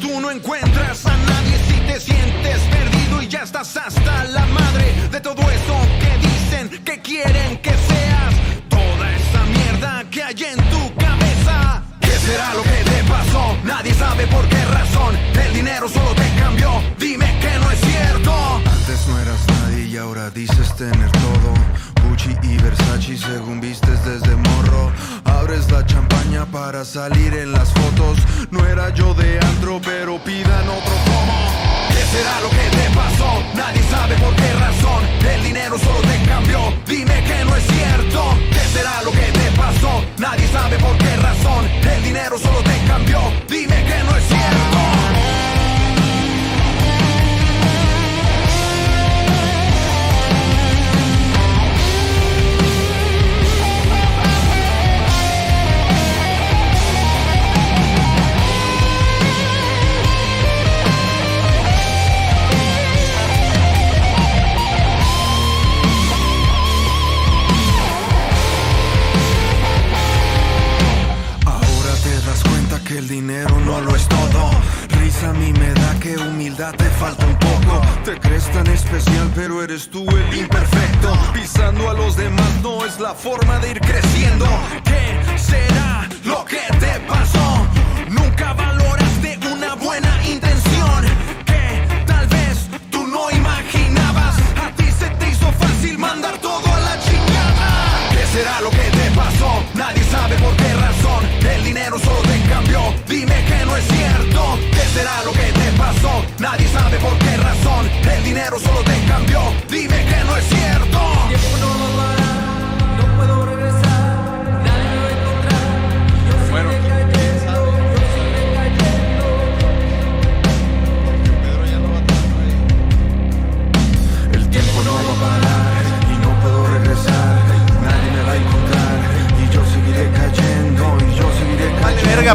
tú no encuentras a nadie si te sientes perdido y ya estás hasta la madre de todo eso que dicen que quieren que seas. Toda esa mierda que hay en tu cabeza. ¿Qué será lo que te pasó? Nadie sabe por qué razón. El dinero solo te cambió. Dime que no es cierto. Antes no eras nadie y ahora dices tener todo. Y Versace según vistes desde morro. Abres la champaña para salir en las fotos. No era yo de antro, pero pidan otro como. ¿Qué será lo que te pasó? Nadie sabe por qué razón. El dinero solo te cambió. Dime que no es cierto. ¿Qué será lo que te pasó? Nadie sabe por qué razón. El dinero solo te cambió. Dime que no es cierto. Que el dinero no lo es todo. Risa a mí me da que humildad te falta un poco. Te crees tan especial, pero eres tú el imperfecto. Pisando a los demás no es la forma de ir creciendo. ¿Qué será lo que te pasó? Nunca valoraste una buena intención que tal vez tú no imaginabas. A ti se te hizo fácil mandar todo a la chingada. ¿Qué será lo que te pasó? Nadie sabe por qué. El dinero solo te cambió. Dime que no es cierto. ¿Qué será lo que te pasó? Nadie sabe por qué razón. El dinero solo te cambió. Dime que no es cierto.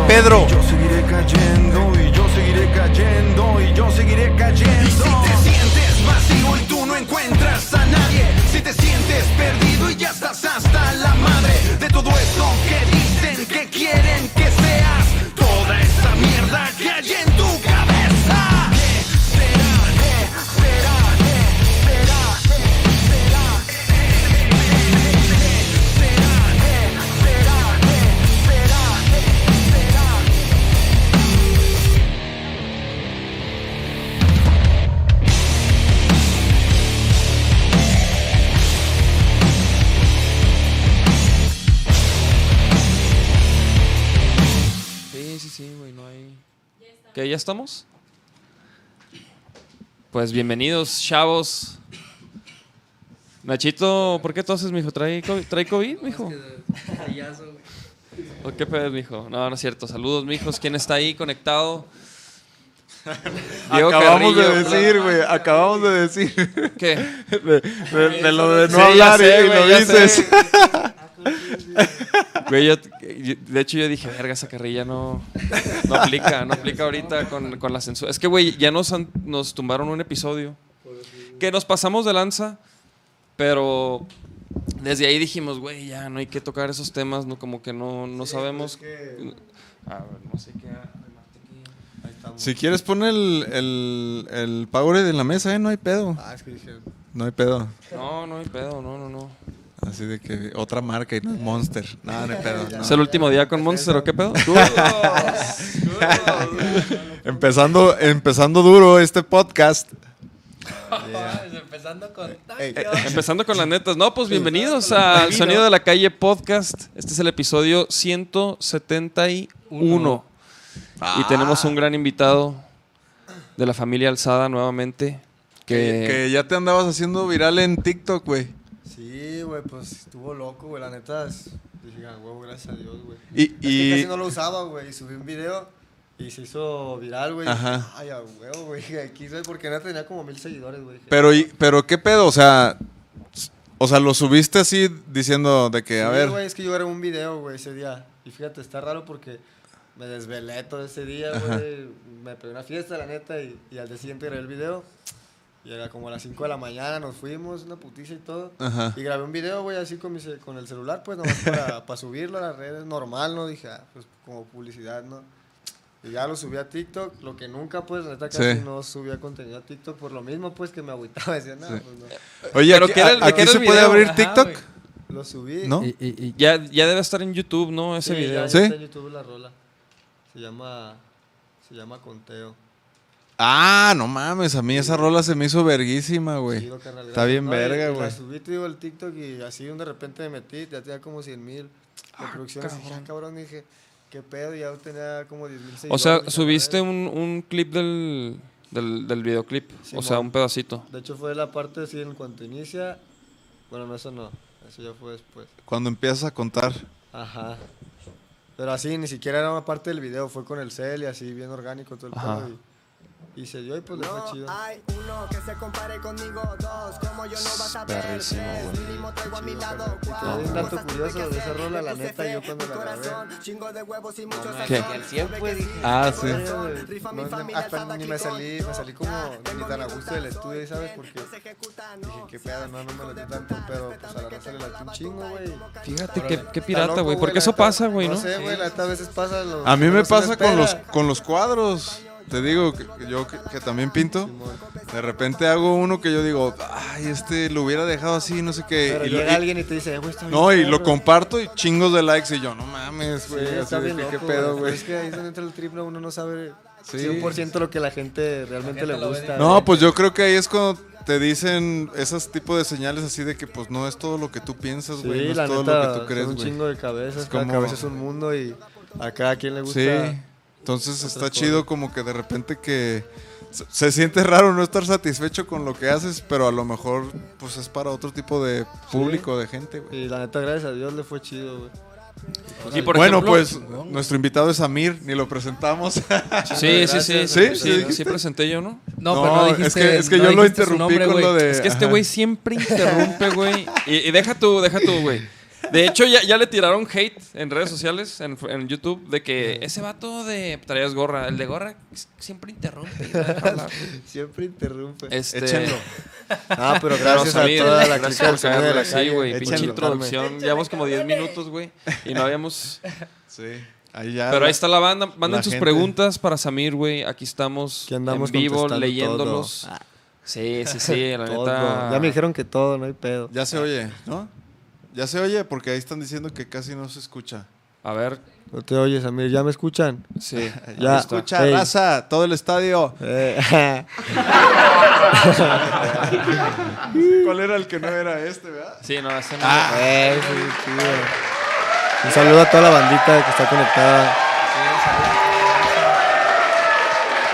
Pedro. Y yo seguiré cayendo y yo seguiré cayendo y yo seguiré cayendo. Y si te sientes vacío y tú no encuentras a nadie, si te sientes ¿Ya estamos? Pues bienvenidos, chavos. Nachito, ¿por qué toses, mijo? ¿Trae COVID, ¿Trae COVID mijo? ¿O qué pedo, mijo? No, no es cierto. Saludos, mijos. ¿Quién está ahí conectado? Diego Acabamos Carrillo, de decir, güey. Acabamos de decir. ¿Qué? De, de- de lo de no Sí, hablar y- sé, y, lo dices. sé. Güey, yo- yo- de hecho yo dije, verga, esa carrilla no, no aplica, no aplica ahorita con, con la censura. Es que, güey, ya nos, han- nos tumbaron un episodio que nos pasamos de lanza, pero desde ahí dijimos, güey, ya no hay que tocar esos temas, no, como que no, no sabemos. A ver, no sé qué. Si quieres poner el, el, el Powerade en la mesa, ¿eh? No hay pedo. Ah, es que dije. No hay pedo. No, no hay pedo, no, no, no. Así de que otra marca y no es Monster. No, no hay pedo. no. ¿Es el último día con Monster o qué pedo? Empezando, empezando duro este podcast. Empezando con. Empezando con las netas. No, pues bienvenidos al Sonido de la Calle Podcast. Este es el episodio 171. Y tenemos un gran invitado de la familia Alzada nuevamente. Que, Que, que ya te andabas haciendo viral en TikTok, güey. Sí, güey, pues estuvo loco, güey. La neta, es- dije, ah, huevo, gracias a Dios, güey. Y, Es que y- casi no lo usaba, güey. Y subí un video y se hizo viral, güey. Ajá. Ay, a huevo, güey. Aquí soy porque neta tenía como mil seguidores, güey. pero, y- pero qué pedo, o sea, o sea, lo subiste así diciendo de que, a Sí, ver, güey, es que yo grabé un video, güey, ese día. Y fíjate, está raro porque me desvelé todo ese día, güey. Me pegué una fiesta, la neta, y, y al día siguiente grabé el video. Y era como a las 5 de la mañana, nos fuimos, una putiza y todo. Ajá. Y grabé un video, güey, así con, mi con el celular, pues, nomás para, para subirlo a las redes, normal, ¿no? Dije, ah, pues, como publicidad, ¿no? Y ya lo subí a TikTok, lo que nunca, pues, neta casi Sí. no subía contenido a TikTok por lo mismo, pues, que me agüitaba. Decía, no, Sí. pues no. Oye, Pero aquí, ¿qué era el- aquí qué era se puede abrir Ajá, TikTok. Lo subí. ¿no? Y, y- y- Ya, ya debe estar en YouTube, ¿no? Ese Sí, video. Ya, ¿Sí? está en YouTube la rola. Se llama, se llama Conteo. Ah, no mames, a mí esa rola se me hizo verguísima, güey. Carnal, Está bien No, y- verga, y güey. La subí, te digo, el TikTok y así de repente me metí, ya tenía como 100 mil reproducciones. Y dije, ah, cabrón, dije, qué pedo, ya tenía como 10 mil O sea, subiste "A un, un clip del, del, del videoclip. o sea, un pedacito. ver". De hecho, fue la parte así en cuanto inicia. Bueno, no, eso no. Eso ya fue después. Cuando empiezas a contar. Ajá. Pero así, ni siquiera era una parte del video, fue con el cel y así, bien orgánico todo el Ajá. pedo. Y, se dio y pues le fue chido. Hay uno que se compare conmigo, dos, como yo no vas a ver. Perrísimo, tres, güey. mínimo traigo a mi Chido, lado, carnal. Y cuatro, hay un dato curioso de esa rola, la neta, yo cuando la grabé. Chingo de huevos y mucho ¿Qué? Ah, sí. corazón, rifa mi No, familia, hasta alzada ni me salí, me salí como Ah, ni tan a gusto del estudio, ¿sabes? no Porque dije, no, qué pedo, no, no me lo tanto, pero pues a la raza le late un chingo, güey. Fíjate qué, pirata, güey. Porque eso pasa, güey, ¿no? No sé, güey, a veces pasa. A mí me no pasa con los, con los cuadros. Te digo, que, yo que, que también pinto. De repente hago uno que yo digo, ay, este lo hubiera dejado así, no sé qué. Pero y lo- llega y- alguien y te dice, güey, está bien no, y lo perro". comparto y chingos de likes y yo, no mames, Sí, güey. así está de bien que, loco, ¿Qué pedo, güey. güey? Es que ahí es donde entra el triple, uno no sabe Sí. 100% lo que la gente realmente gente le gusta. No, güey. pues yo creo que ahí es cuando te dicen esos tipos de señales así de que pues no es todo lo que tú piensas, Sí, güey. no la es todo neta, lo que tú crees, son un güey. chingo de cabezas, Es cada como- cabeza es un mundo y a cada quien le gusta. Sí. Entonces está chido como que de repente que se- se siente raro no estar satisfecho con lo que haces, pero a lo mejor pues es para otro tipo de público, de gente, güey. Y la neta, gracias a Dios le fue chido, güey. Y por bueno, ejemplo- pues nuestro invitado es Amir, ni lo presentamos. Sí, sí, sí, sí, ¿Sí? sí, ¿Sí sí, presenté yo, ¿no? No, No, pero no es dijiste. que- es que no yo lo interrumpí nombre, con lo de- Es que este güey siempre interrumpe, güey. Y, y deja tú, deja tú, güey. De hecho, ya, ya le tiraron hate en redes sociales, en, en YouTube, de que ese vato de traías gorra, el de gorra siempre interrumpe. Siempre interrumpe. Este, Échenlo. Ah, pero pero gracias a toda la por de la calle. Sí, güey, pinche introducción. Llevamos como 10 minutos, güey, y no habíamos... Sí. Ahí ya. Pero ahí está la banda. Manden la sus gente. preguntas para Samir, güey. Aquí estamos andamos en vivo leyéndolos. todo. Sí, sí, sí, la Todo. neta. Ya me dijeron que todo, no hay pedo. Ya se oye, ¿no? Ya se oye porque ahí están diciendo que casi no se escucha. A ver, No te oyes, Amir, ¿ya me escuchan? sí. Ya. está. Escucha, Ey. raza, todo el estadio. Eh, ¿Cuál era el que no era este, verdad? Sí, no, ese no. eh, sí, chido. Un saludo a toda la bandita que está conectada.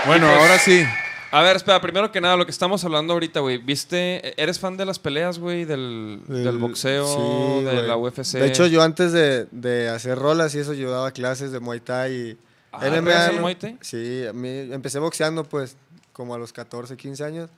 Bueno, pues- ahora sí. A ver, espera, primero que nada, lo que estamos hablando ahorita, güey. ¿Viste? ¿Eres fan de las peleas, güey? Del, del El- boxeo, sí, de la UFC. De hecho, yo antes de, de hacer rolas y eso, yo daba clases de Muay Thai y Ah, ¿traes el Muay Thai? Sí, a mí empecé boxeando pues como a los 14, 15 años.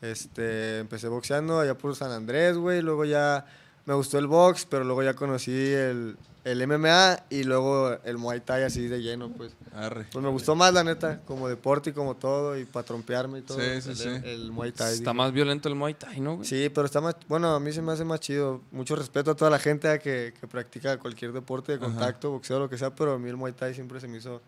Este, empecé boxeando allá por San Andrés, güey, luego ya me gustó el box, pero luego ya conocí el, el MMA y luego el Muay Thai así de lleno, pues. Arre. Pues me gustó más, la neta, como deporte y como todo, y para trompearme y todo. Sí, sí, el, sí. el Muay Thai. Está más violento el Muay Thai, ¿no, güey? Sí, pero está más, bueno, a mí se me hace más chido. Mucho respeto a toda la gente que, que practica cualquier deporte de contacto, boxeo, lo que sea, pero a mí el Muay Thai siempre se me hizo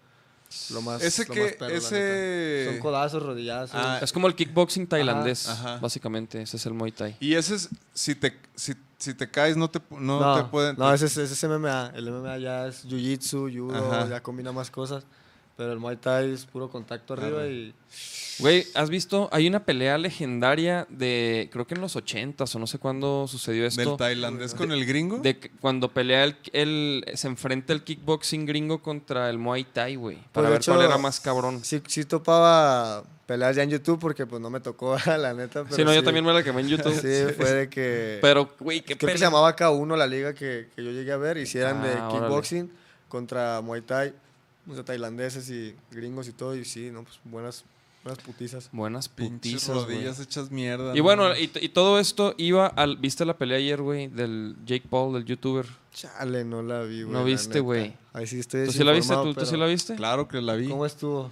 lo más Ese lo que- más perro, ese-. Son codazos, rodillazos. Ah, Es como el kickboxing tailandés, ajá. básicamente. Ese es el Muay Thai. Y ese es, si te, si, si te caes, no te, no no, te pueden... no, ese es, ese es MMA. El MMA ya es jiu-jitsu, judo, Ajá. ya combina más cosas. Pero el Muay Thai es puro contacto arriba Arre. y... Güey, ¿has visto? Hay una pelea legendaria de, creo que en los 80s o no sé cuándo sucedió esto. ¿Del tailandés con el gringo? De cuando pelea el, el- se enfrenta el kickboxing gringo contra el Muay Thai, güey. Pues, Para de ver cuál era más cabrón. Sí, sí topaba peleas ya en YouTube porque pues no me tocó, la neta. Pero Sí, no, yo también me la quemé en YouTube. Sí, fue de que... Pero, güey, qué Creo que se llamaba K1 la liga que, que yo llegué a ver. Hicieran de Ah, órale. kickboxing contra Muay Thai. O sea, tailandeses y gringos y todo. Y sí, no, pues buenas, buenas putizas. Buenas putizas, güey. rodillas hechas mierda. Y ¿no? bueno, y, y todo esto iba al... ¿Viste la pelea ayer, güey? Del Jake Paul, del youtuber. Chale, no la vi, güey. No viste, güey. Ahí sí estoy ¿Tú sí la viste? ¿Tú, tú sí la viste? Claro que la vi. ¿Cómo estuvo?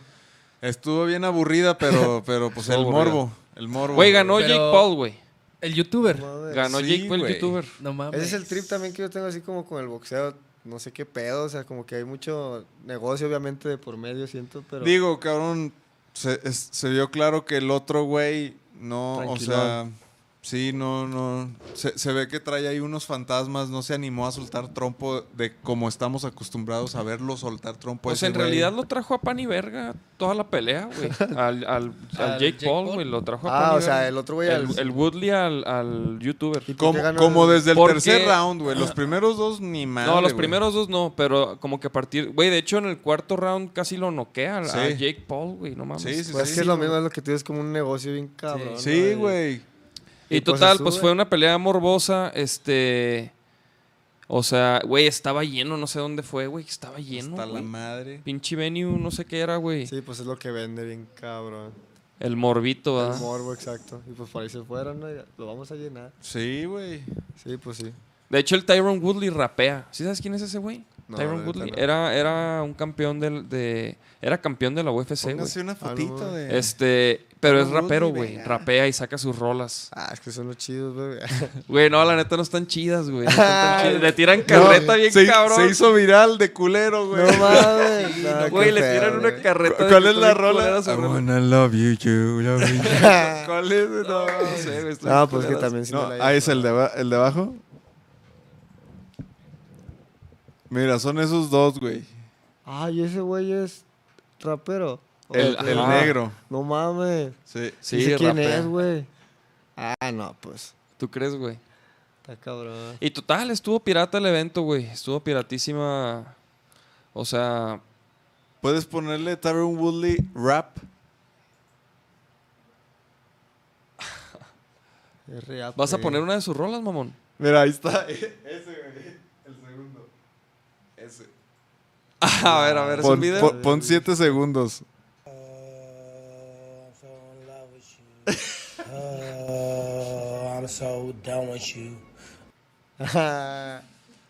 Estuvo bien aburrida, pero, pero pues el morbo. El morbo. Güey, ganó Pero- Jake Paul, güey. El youtuber. Madre. Ganó Sí, Jake Paul, el youtuber. No mames. Ese es el trip también que yo tengo así como con el boxeo. No sé qué pedo, o sea, como que hay mucho negocio, obviamente, de por medio, siento, pero... Digo, cabrón, se, es- se vio claro que el otro güey no, o sea, sí, no, no, se, se ve que trae ahí unos fantasmas, no se animó a soltar trompo de como estamos acostumbrados a verlo soltar trompo. Pues ese en güey. realidad lo trajo a pan y verga toda la pelea, güey. Al, al, al Al Jake, Jake Paul, güey, lo trajo a Ah, pan y o sea, verga. el otro güey... El, Woodley al, al youtuber. ¿Y por Como, como el- desde el Porque- tercer round, güey. Los primeros dos ni más. No, los primeros dos no, pero como que a partir. Güey, de hecho en el cuarto round casi lo noquea al- a, Sí. Jake Paul, güey, no mames. Sí, sí, Pues sí. es que es lo mismo, es lo que tú dices, como un negocio bien cabrón. ¿no? Sí, güey. Y, Y pues total, pues fue una pelea morbosa, este. O sea, güey, estaba lleno, no sé dónde fue, güey, estaba lleno. Hasta la madre. Pinche venue, no sé qué era, güey. Sí, pues es lo que vende bien cabrón. El morbito, El ¿verdad? morbo, exacto. Y pues por ahí se fueron, ¿no? Lo vamos a llenar. Sí, güey. Sí, pues sí. De hecho, el Tyron Woodley rapea. ¿Sí sabes quién es ese güey? No, Tyron Woodley. no. Era, era un campeón del, de. Era campeón de la UFC, güey. Una fotito no, de. Este. Pero es rapero, güey. Rapea y saca sus rolas. Ah, es que son los chidos, güey. Güey, no, la neta no están chidas, güey. No chidas. Le tiran carreta bien se, cabrón. se hizo viral de culero, güey. no mames. no, Güey, qué le tiran una carreta. ¿Cu- de ¿Cuál es la rola? I wanna love you, you, love you. ¿Cuál es? No, No sé, güey, No, pues que también sí No, ahí es el de, el de abajo. Mira, son esos dos, güey. Ay, ese güey es rapero. El, el Ajá. negro. No mames. Sí. Sí, quién rapea. es, güey. Ah, no, pues. ¿Tú crees, güey? Está cabrón. Y total, estuvo pirata el evento, güey. Estuvo piratísima. O sea, Puedes ponerle Tyron Woodley rap. Es real, ¿vas a poner una de sus rolas, mamón? Mira, ahí está. Ese, güey. El segundo. Ese. a ver, a ver, es un Pon, video. pon- pon siete segundos. I'm so done with you.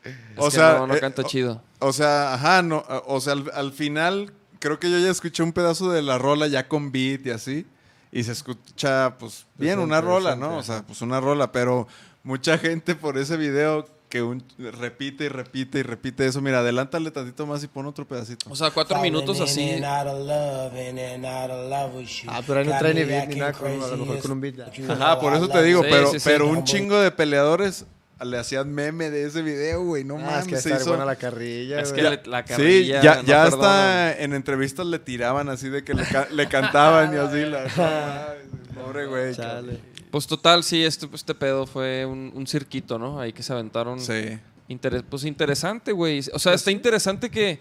Es O que sea, no, no eh, canta chido. O sea, ajá, no, o sea, al, al final creo que yo ya escuché un pedazo de la rola ya con beat y así. Y se escucha, pues, bien, una rola, ¿no? O sea, pues una rola, pero mucha gente por ese video que un- repite y repite y repite eso. Mira, adelántale tantito más y pon otro pedacito. O sea, cuatro minutos así. Ah, pero ahí no trae ni beat ni nada, con- a lo mejor con un beat. Ajá, por eso te digo, Sí, pero, sí, sí. pero un chingo de peleadores le hacían meme de ese video, güey. No Ah, mames, es que se hizo- buena la carrilla, Es que le- la Sí, carrilla. ya, no ya hasta en entrevistas le tiraban así de que le, ca- le cantaban y así. La, pobre güey. Chale. Pues total, sí, este, este pedo fue un, un cirquito, ¿no? Ahí que se aventaron. Sí. Interes- pues interesante, güey. O sea, está interesante que,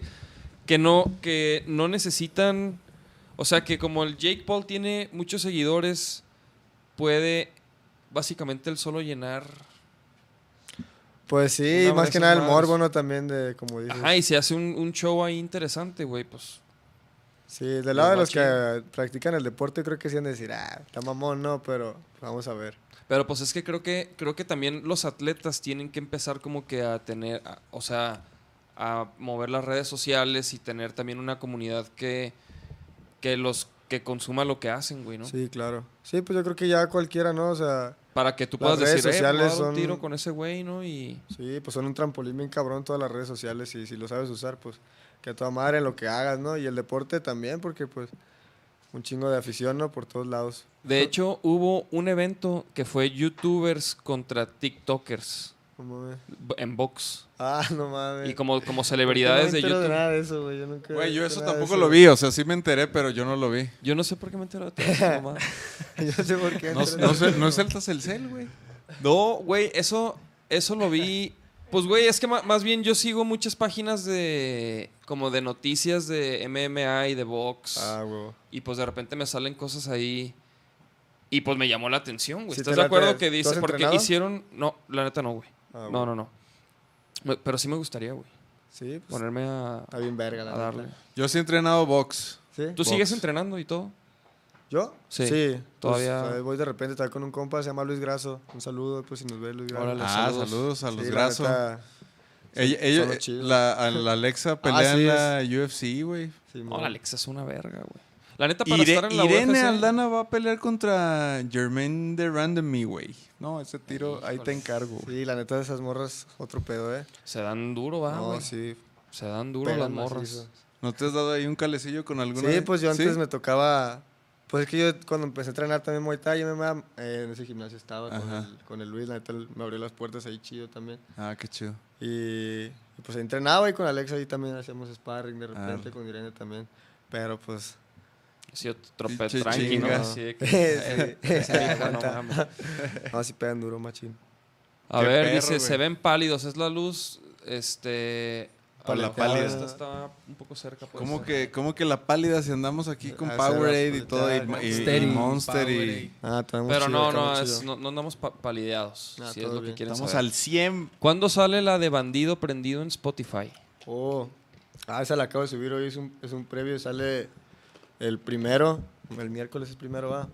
que, no, que no necesitan. O sea, que como el Jake Paul tiene muchos seguidores, puede básicamente él solo llenar. Pues sí, más que nada el morbo, ¿no? También de, como dices. Ajá, y se hace un, un show ahí interesante, güey. Pues Sí, del lado de los que practican el deporte creo que sí han de decir, ah, está mamón, no, pero vamos a ver. Pero pues es que creo que creo que también los atletas tienen que empezar como que a tener, a- o sea, a mover las redes sociales y tener también una comunidad que que los que consuma lo que hacen, güey, ¿no? Sí, claro. Sí, pues yo creo que ya cualquiera, ¿no? O sea, Para que tú puedas decir, eh, dar un tiro con ese güey, ¿no? Y sí, pues son un trampolín bien cabrón todas las redes sociales y si lo sabes usar, pues que a toda madre en lo que hagas, ¿no? Y el deporte también, porque pues un chingo de afición, ¿no? Por todos lados. de hecho hubo un evento que fue YouTubers contra TikTokers No mames. b- en box Ah, no mames. y como como ¿Por qué no celebridades me de YouTube. nada de eso, güey. Yo nunca Güey, yo eso de tampoco eso. lo vi. O sea, sí me enteré, pero yo no lo vi. Yo no sé por qué me entero de todo eso, mamá. yo sé por qué. No, no, sé- no es el Telcel, güey. No, güey, eso, eso lo vi. Pues, güey, es que más bien yo sigo muchas páginas de. Como de noticias de MMA y de box. Ah, güey. Y pues de repente me salen cosas ahí. Y pues me llamó la atención, güey. ¿Sí ¿Estás de acuerdo que ¿Tú dice? has Porque entrenado? hicieron. No, la neta no, güey. Ah, no, no, no. Pero sí me gustaría, güey. Sí, pues Ponerme a, está bien verga, la a darle. neta. Yo sí he entrenado box. ¿Sí? ¿Tú Box. sigues entrenando y todo? ¿Yo? Sí. pues, Todavía- eh, voy de repente, estaba con un compa, se llama Luis Graso. Un saludo, pues si nos ve Luis Graso. Órale. Ah, saludos. saludos, a los Sí, neta, Ella, chidos. la, a la Alexa pelea Ah, sí, en la UFC, güey. sí, No, la Alexa es una verga, güey. La neta, para Ire- estar en la Irene UFC, Aldana va a pelear contra Jermaine de Randomy, güey. No, ese tiro, ahí te encargo. Sí, la neta de esas morras, otro pedo, ¿eh? se dan duro, va, no, güey. sí. Se dan duro las morras. ¿No te has dado ahí un calecillo con alguna? Sí, pues yo antes ¿Sí? me tocaba. Pues es que yo cuando empecé a entrenar también Muay Thai, yo me, eh, en ese gimnasio estaba con el, con el Luis, la neta me abrió las puertas ahí chido también. Ah, qué chido. Y, y, pues entrenaba y con Alexa ahí también hacíamos sparring de repente, Ah. con Irene también. Pero pues. Sí, pe- tranqui, ¿no? de que- Sí. vieja, no mames. No, sí pegan duro, machín. A Qué ver, perro, dice, se ven pálidos, es la luz, este... La pálida. Esta está un poco cerca. ¿Cómo que, ¿Cómo que la pálida si andamos aquí con Ah, Powerade y todo? Y, Monster. y- Monster. Ah, Pero chido, no, no, es- no, no andamos pa- palideados, Ah, si es lo que quieren Estamos saber. al 100. ¿Cuándo sale la de Bandido Prendido en Spotify? Oh, ah, esa la acabo de subir hoy, es un, es un previo, sale el primero, el miércoles es primero, va.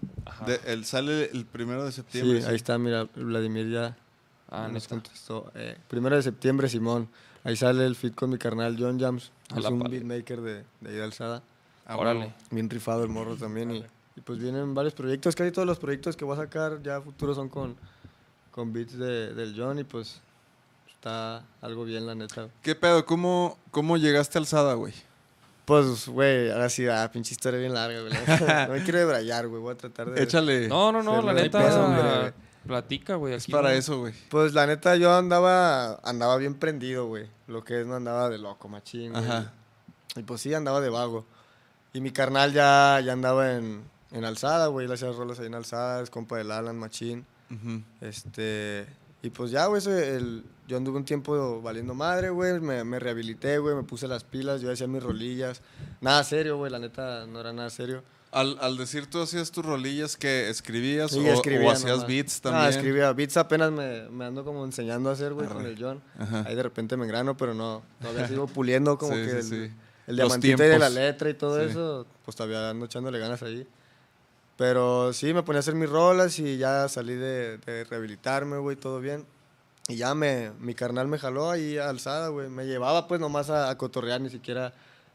De- el, sale el primero de septiembre. Sí, ahí está, mira, Vladimir ya Ah, nos neta. contestó. Eh, primero de septiembre, Simón. Ahí sale el fit con mi carnal John Jams. A Es un beatmaker de, de ahí de Alzada. Ah, Órale. Bien rifado el morro también. Y, y pues vienen varios proyectos. Casi todos los proyectos que voy a sacar ya futuros son con, con beats de, del John. Y pues está algo bien, la neta. ¿Qué pedo? ¿Cómo, cómo llegaste a Alzada, güey? Pues, güey, ahora sí, ah, pinche historia bien larga, güey. no me quiero debrayar, güey. Voy a tratar de. Échale. No, no, no, la neta. Platica, güey. es para no- eso, güey. Pues la neta, yo andaba, andaba bien prendido, güey. Lo que es, no andaba de loco, machín. güey. Ajá. Y pues sí, andaba de vago. Y mi carnal ya, ya andaba en, en alzada, güey. Él hacía rolas ahí en alzada, es compa del Alan, machín. Ujú. Este. Y pues ya, güey, yo anduve un tiempo valiendo madre, güey. Me, me rehabilité, güey. Me puse las pilas, yo hacía mis rolillas. Nada serio, güey, la neta, no era nada serio. Al, al decir tú hacías tus rolillas que escribías Sí, o, escribía o hacías nomás. beats Ah, también. escribía beats apenas me, me ando como enseñando a hacer, güey, con el John. Ajá. Ahí de repente me engrano, pero no, todavía sigo puliendo como Sí, que sí, el, el diamantito de la letra y todo eso, pues todavía ando echándole ganas ahí. Pero sí, me ponía a hacer mis rolas y ya salí de, de rehabilitarme, güey, todo bien. Y ya me, mi carnal me jaló ahí alzada, güey. Me llevaba pues nomás a, a cotorrear, ni siquiera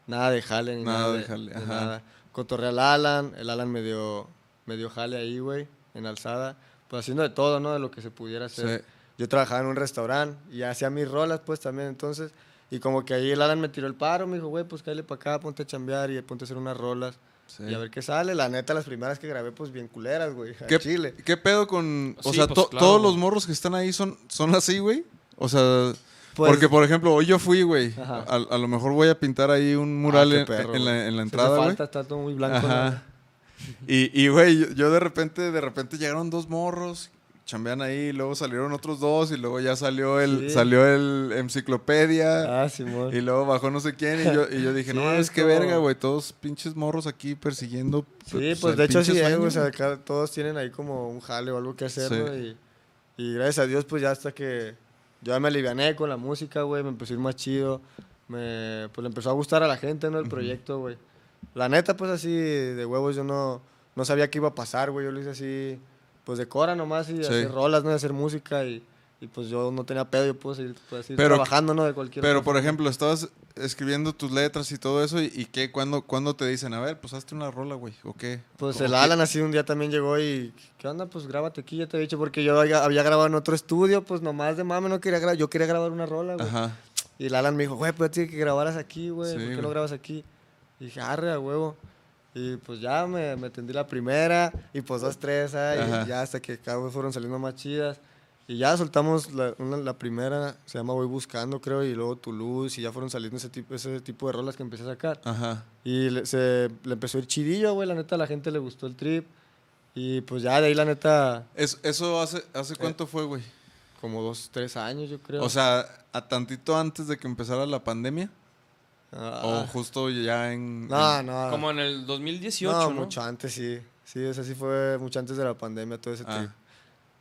nada de jale ni Nada nada, de jale, de nada. Cotorreé al Alan, el Alan me dio, me dio jale ahí, güey, en alzada. Pues haciendo de todo, ¿no? De lo que se pudiera hacer. Sí. Yo trabajaba en un restaurante y hacía mis rolas, pues también entonces. Y como que ahí el Alan me tiró el paro, me dijo, güey, pues cállate para acá, ponte a chambear y ponte a hacer unas rolas. Sí. Y a ver qué sale. La neta, las primeras que grabé, pues bien culeras, güey. a ¿Qué, Chile. ¿Qué pedo con...? O Sí, sea, pues, to- claro. todos los morros que están ahí son, son así, güey. O sea... Pues- porque, por ejemplo, hoy yo fui, güey. A, a lo mejor voy a pintar ahí un mural Ah, en, perro, en la, en la entrada, güey. falta, está todo muy blanco. Y, y, güey, yo, yo de repente, de repente llegaron dos morros, chambean ahí, luego salieron otros dos, y luego ya salió el, Sí. salió el enciclopedia, Ah, Simón. y luego bajó no sé quién, y yo, y yo dije, Sí, no, es es que como- verga, güey, todos pinches morros aquí persiguiendo. Sí, pues de el hecho sí, sueño, güey, o sea, acá todos tienen ahí como un jale o algo que hacer, Sí. ¿no? Y, y gracias a Dios, pues ya hasta que ya me aliviané con la música, güey, me empezó a ir más chido, me, pues le empezó a gustar a la gente, ¿no? El proyecto, güey. La neta, pues así, de huevos, yo no, no sabía qué iba a pasar, güey, yo lo hice así, pues de cora nomás y Sí. hacer rolas, ¿no? De hacer música y, y pues yo no tenía pedo, yo puedo seguir, puedo seguir Pero- trabajando, ¿no? De cualquier Pero, cosa. por ejemplo, estabas escribiendo tus letras y todo eso, ¿y, y qué? ¿Cuándo, cuándo te dicen, a ver, pues hazte una rola, güey? ¿O qué? Pues ¿O el qué? Alan así un día también llegó y, ¿qué onda? Pues grábate aquí, ya te he dicho, porque yo había, había grabado en otro estudio, pues nomás de mame no quería grabar, yo quería grabar una rola, güey. Ajá. Y el Alan me dijo, güey, pues tienes que grabaras aquí, güey, Sí, ¿por qué güey. no grabas aquí? Y dije, arre, a huevo. Y pues ya me, me tendí la primera, y pues dos, tres, y ya hasta que cada vez fueron saliendo más chidas. Y ya soltamos la, una- la primera, se llama Voy Buscando, creo, y luego Toulouse, y ya fueron saliendo ese tipo, ese tipo de rolas que empecé a sacar. Ajá. Y le, se, le empezó a ir chidillo, güey. La neta, a la gente le gustó el trip. Y pues ya de ahí, la neta, Es- ¿Eso hace, hace cuánto fue, güey? como dos, tres años, yo creo. O sea, a tantito antes de que empezara la pandemia. Ah, O justo ya en. no, en- no. Como en el 2018, no, ¿no? mucho antes, sí. Sí, o sea, sí fue mucho antes de la pandemia, todo ese Ah. trip.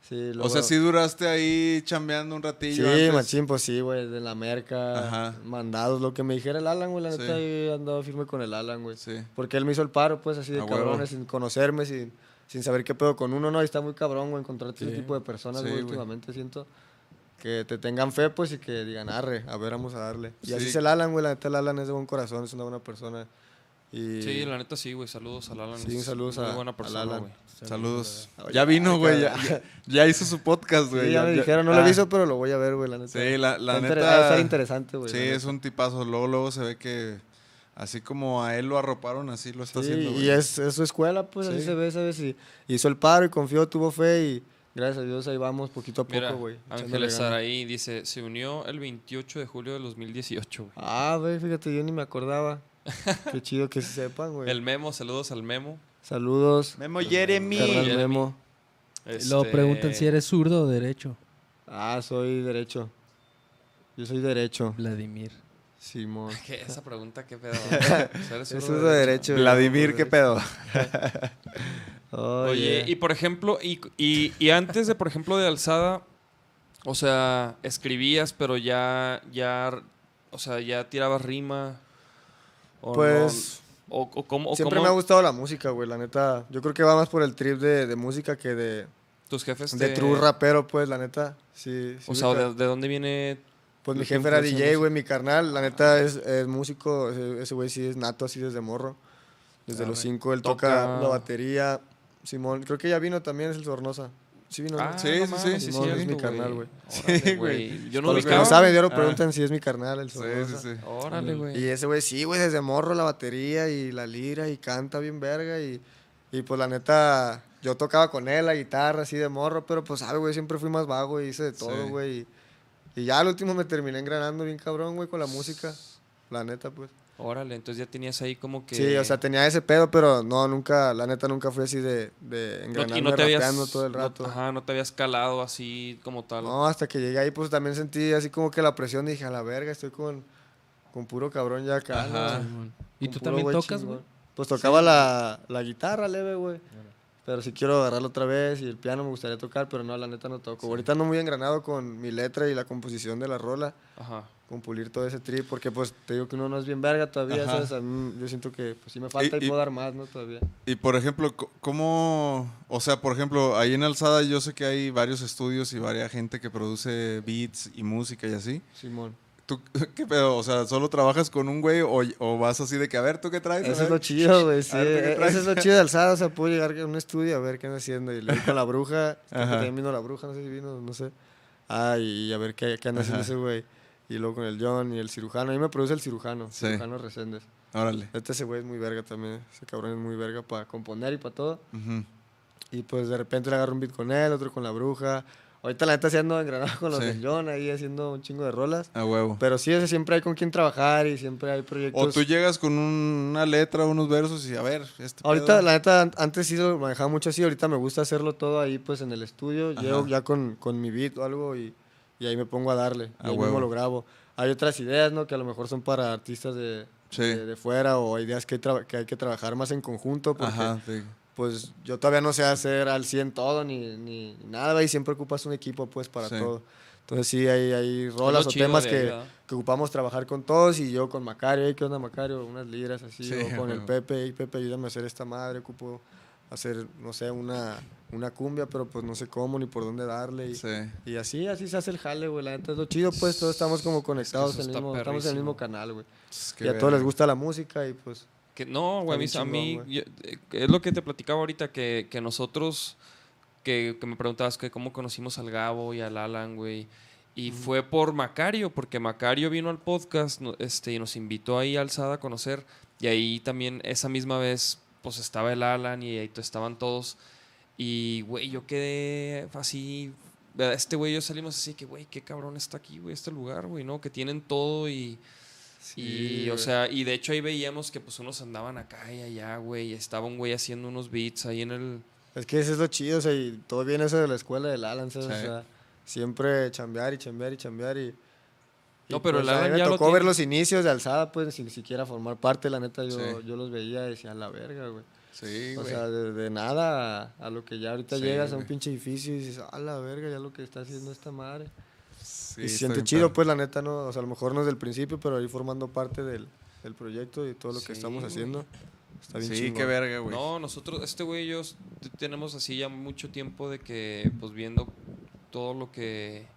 Sí, O sea, sí duraste ahí chambeando un ratillo. Sí, antes. machín, pues sí, güey, de la merca, Ajá. mandados, lo que me dijera el Alan, güey, la Sí. neta, ahí andaba firme con el Alan, güey. Sí. Porque él me hizo el paro, pues, así de cabrones, sin conocerme, sin, sin saber qué pedo con uno, ¿no? Y está muy cabrón, güey, encontrarte ese Sí. tipo de personas, Sí, güey, últimamente siento. Que te tengan fe, pues, y que digan, arre, a ver, vamos a darle. Y así Sí. es el Alan, güey, la neta, el Alan es de buen corazón, es una buena persona. Y Sí, la neta sí, güey. Saludos al Alan. Sí, saludos muy a- buena al persona, güey. Saludos. Oye, Ya vino, güey. Ya, ya- ya hizo su podcast, güey. Sí, ya me dijeron, no lo Ah, he visto, pero lo voy a ver, güey, la neta. Sí, la, la Está inter- neta. de estar interesante, güey. Sí, es un tipazo. Luego, luego se ve que así como a él lo arroparon, así lo está Sí, haciendo. y güey. es, es su escuela, pues así Sí. se ve, ¿sabes? Y hizo el paro y confió, tuvo fe y gracias a Dios ahí vamos poquito a Mira, poco, güey. Ángeles. Saraí dice, se unió el 28 de julio de 2018, güey. Ah, güey, fíjate, yo ni me acordaba. Qué chido que se sepan, güey. El Memo, saludos al Memo. Saludos. Memo Jeremy. Carnal. Memo. Luego Este, preguntan si eres zurdo o derecho. Ah, soy derecho. Yo soy derecho. Vladimir. Simón. ¿Qué? Esa pregunta, ¿qué pedo? ¿eres Es zurdo zurdo derecho. Vladimir, ¿qué pedo? Oh, Oye, yeah. y por ejemplo, y, y, y antes de, por ejemplo, de Alzada, o sea, escribías, pero ya, ya, o sea, ya tirabas rima. O Pues, no, o, o cómo, Siempre cómo me ha gustado la música, güey, la neta. Yo creo que va más por el trip de, de música que de, tus jefes de true rapero, pues, la neta. Sí, sí O sea, ¿de, de dónde viene? Pues mi ¿Qué jefe era DJ, güey, mi carnal. La neta es, es músico, ese güey sí es nato así desde morro. Desde los Arre. cinco él Toca- toca... la batería. Simón, creo que ya vino también, es el Sornosa. Sí vino, ¿no? Ah, Sí, no sí, mames, sí, Simón, cierto, es mi carnal, güey. Órale, Sí, güey. Yo no los que no saben, yo lo Ah. preguntan si es mi carnal, el Sí, Sornosa. sí, sí. Órale, güey. Y ese güey, sí, güey, desde morro la batería y la lira y canta bien verga. Y, y pues la neta, yo tocaba con él la guitarra así de morro, pero pues, sabe, güey, siempre fui más vago y hice de todo, Sí. güey. Y, y ya al último me terminé engranando bien cabrón, güey, con la música. La neta, pues. Órale, entonces ya tenías ahí como que... Sí, o sea, tenía ese pedo, pero no, nunca, la neta, nunca fui así de, de engranarme y no te habías... rapeando todo el no- rato. ajá, no te habías calado así como tal. No, hasta que llegué ahí, pues también sentí así como que la presión. Dije, a la verga, estoy con, con puro cabrón ya acá. Ajá. ¿Y tú también tocas, güey? Pues tocaba la, la guitarra leve, güey. Pero sí quiero agarrarlo otra vez y el piano me gustaría tocar, pero no, la neta no toco. Ahorita ando muy engranado con mi letra y la composición de la rola, Ajá. con pulir todo ese trip, porque pues te digo que uno no es bien verga todavía, Ajá. ¿sabes? A mí, yo siento que pues sí me falta y, Y- y- puedo dar más, ¿no? Todavía. Y por ejemplo, ¿cómo, o sea, por ejemplo, ahí en Alzada yo sé que hay varios estudios y varias gente que produce beats y música y así. Simón. ¿Tú qué pedo? O sea, ¿solo trabajas con un güey o, o vas así de que, a ver, ¿tú qué traes? Eso es lo chido, güey, sí. A ver, ¿tú qué eh? Eso es lo chido de alzada, o sea, puedo llegar a un estudio a ver qué anda haciendo. Y luego con la bruja, también vino la bruja, no sé si vino, no sé. Ah, y a ver qué, qué anda haciendo Ajá. ese güey. Y luego con el John y el cirujano. A mí me produce el cirujano, Sí. cirujano Reséndez. Órale. Este ese güey es muy verga también. Ese cabrón es muy verga para componer y para todo. Ujú. Y pues de repente le agarro un beat con él, otro con la bruja. Ahorita la neta haciendo engranado con los Sí. del John ahí haciendo un chingo de rolas. A huevo. Pero sí, ese siempre hay con quien trabajar y siempre hay proyectos. O tú llegas con un- una letra, unos versos y a ver, este Ahorita, pedo. la neta, an- antes sí lo manejaba mucho así, ahorita me gusta hacerlo todo ahí, pues, en el estudio. Ajá. Llego ya con, con mi beat o algo y, y ahí me pongo a darle. A y ahí huevo. mismo lo grabo. Hay otras ideas, ¿no? Que a lo mejor son para artistas de, Sí. de, de fuera o ideas que que hay que trabajar más en conjunto porque, Ajá, sí. Pues, yo todavía no sé hacer al 100 todo ni, ni nada, y siempre ocupas un equipo, pues, para Sí. todo. Entonces sí, hay, hay rolas o temas ahí, que, que ocupamos trabajar con todos y yo con Macario, "Ey, ¿qué onda Macario? Unas liras así, Sí, o con el. Pepe, y Pepe, ayúdame a hacer esta madre, ocupo hacer, no sé, una, una cumbia, pero pues no sé cómo ni por dónde darle. Y, Sí. y así, así se hace el jale, güey, la neta es lo chido, pues que no, güey, a mí, yo- eh, es lo que te platicaba ahorita, que, que nosotros, que, que me preguntabas que cómo conocimos al Gabo y al Alan, güey. Y fue por Macario, porque Macario vino al podcast este, y nos invitó ahí a Alzada a conocer. Y ahí también, esa misma vez, pues estaba el Alan y ahí estaban todos. Y, güey, yo quedé así. Este güey y yo salimos así que, güey, qué cabrón está aquí, güey, este lugar, güey, ¿no? Que tienen todo y. Y, o güey. sea, y de hecho ahí veíamos que pues unos andaban acá y allá, güey, y estaba un güey haciendo unos beats ahí en el... Es que eso es lo chido, o sea, y todo viene eso de la escuela del Alan, ¿sabes? Sí. O sea, siempre chambear y chambear y chambear y... y, No, pero el a mí Alan me ya tocó ver los inicios de Alzada, pues, sin siquiera formar parte, la neta, yo, Sí. yo los veía y decía, la verga, güey. Sí, O güey. sea, de, de nada a, a lo que ya ahorita Sí, llegas a un güey. pinche edificio y dices, a la verga, ya lo que está haciendo esta madre. Sí, y se siente chido, pues, la neta, ¿no? O sea, a lo mejor no es del principio, pero ahí formando parte del, del proyecto y todo lo que Sí, estamos haciendo. Está bien Sí, qué verga, güey. No, nosotros, este güey y yo tenemos así ya mucho tiempo de que, pues viendo todo lo que...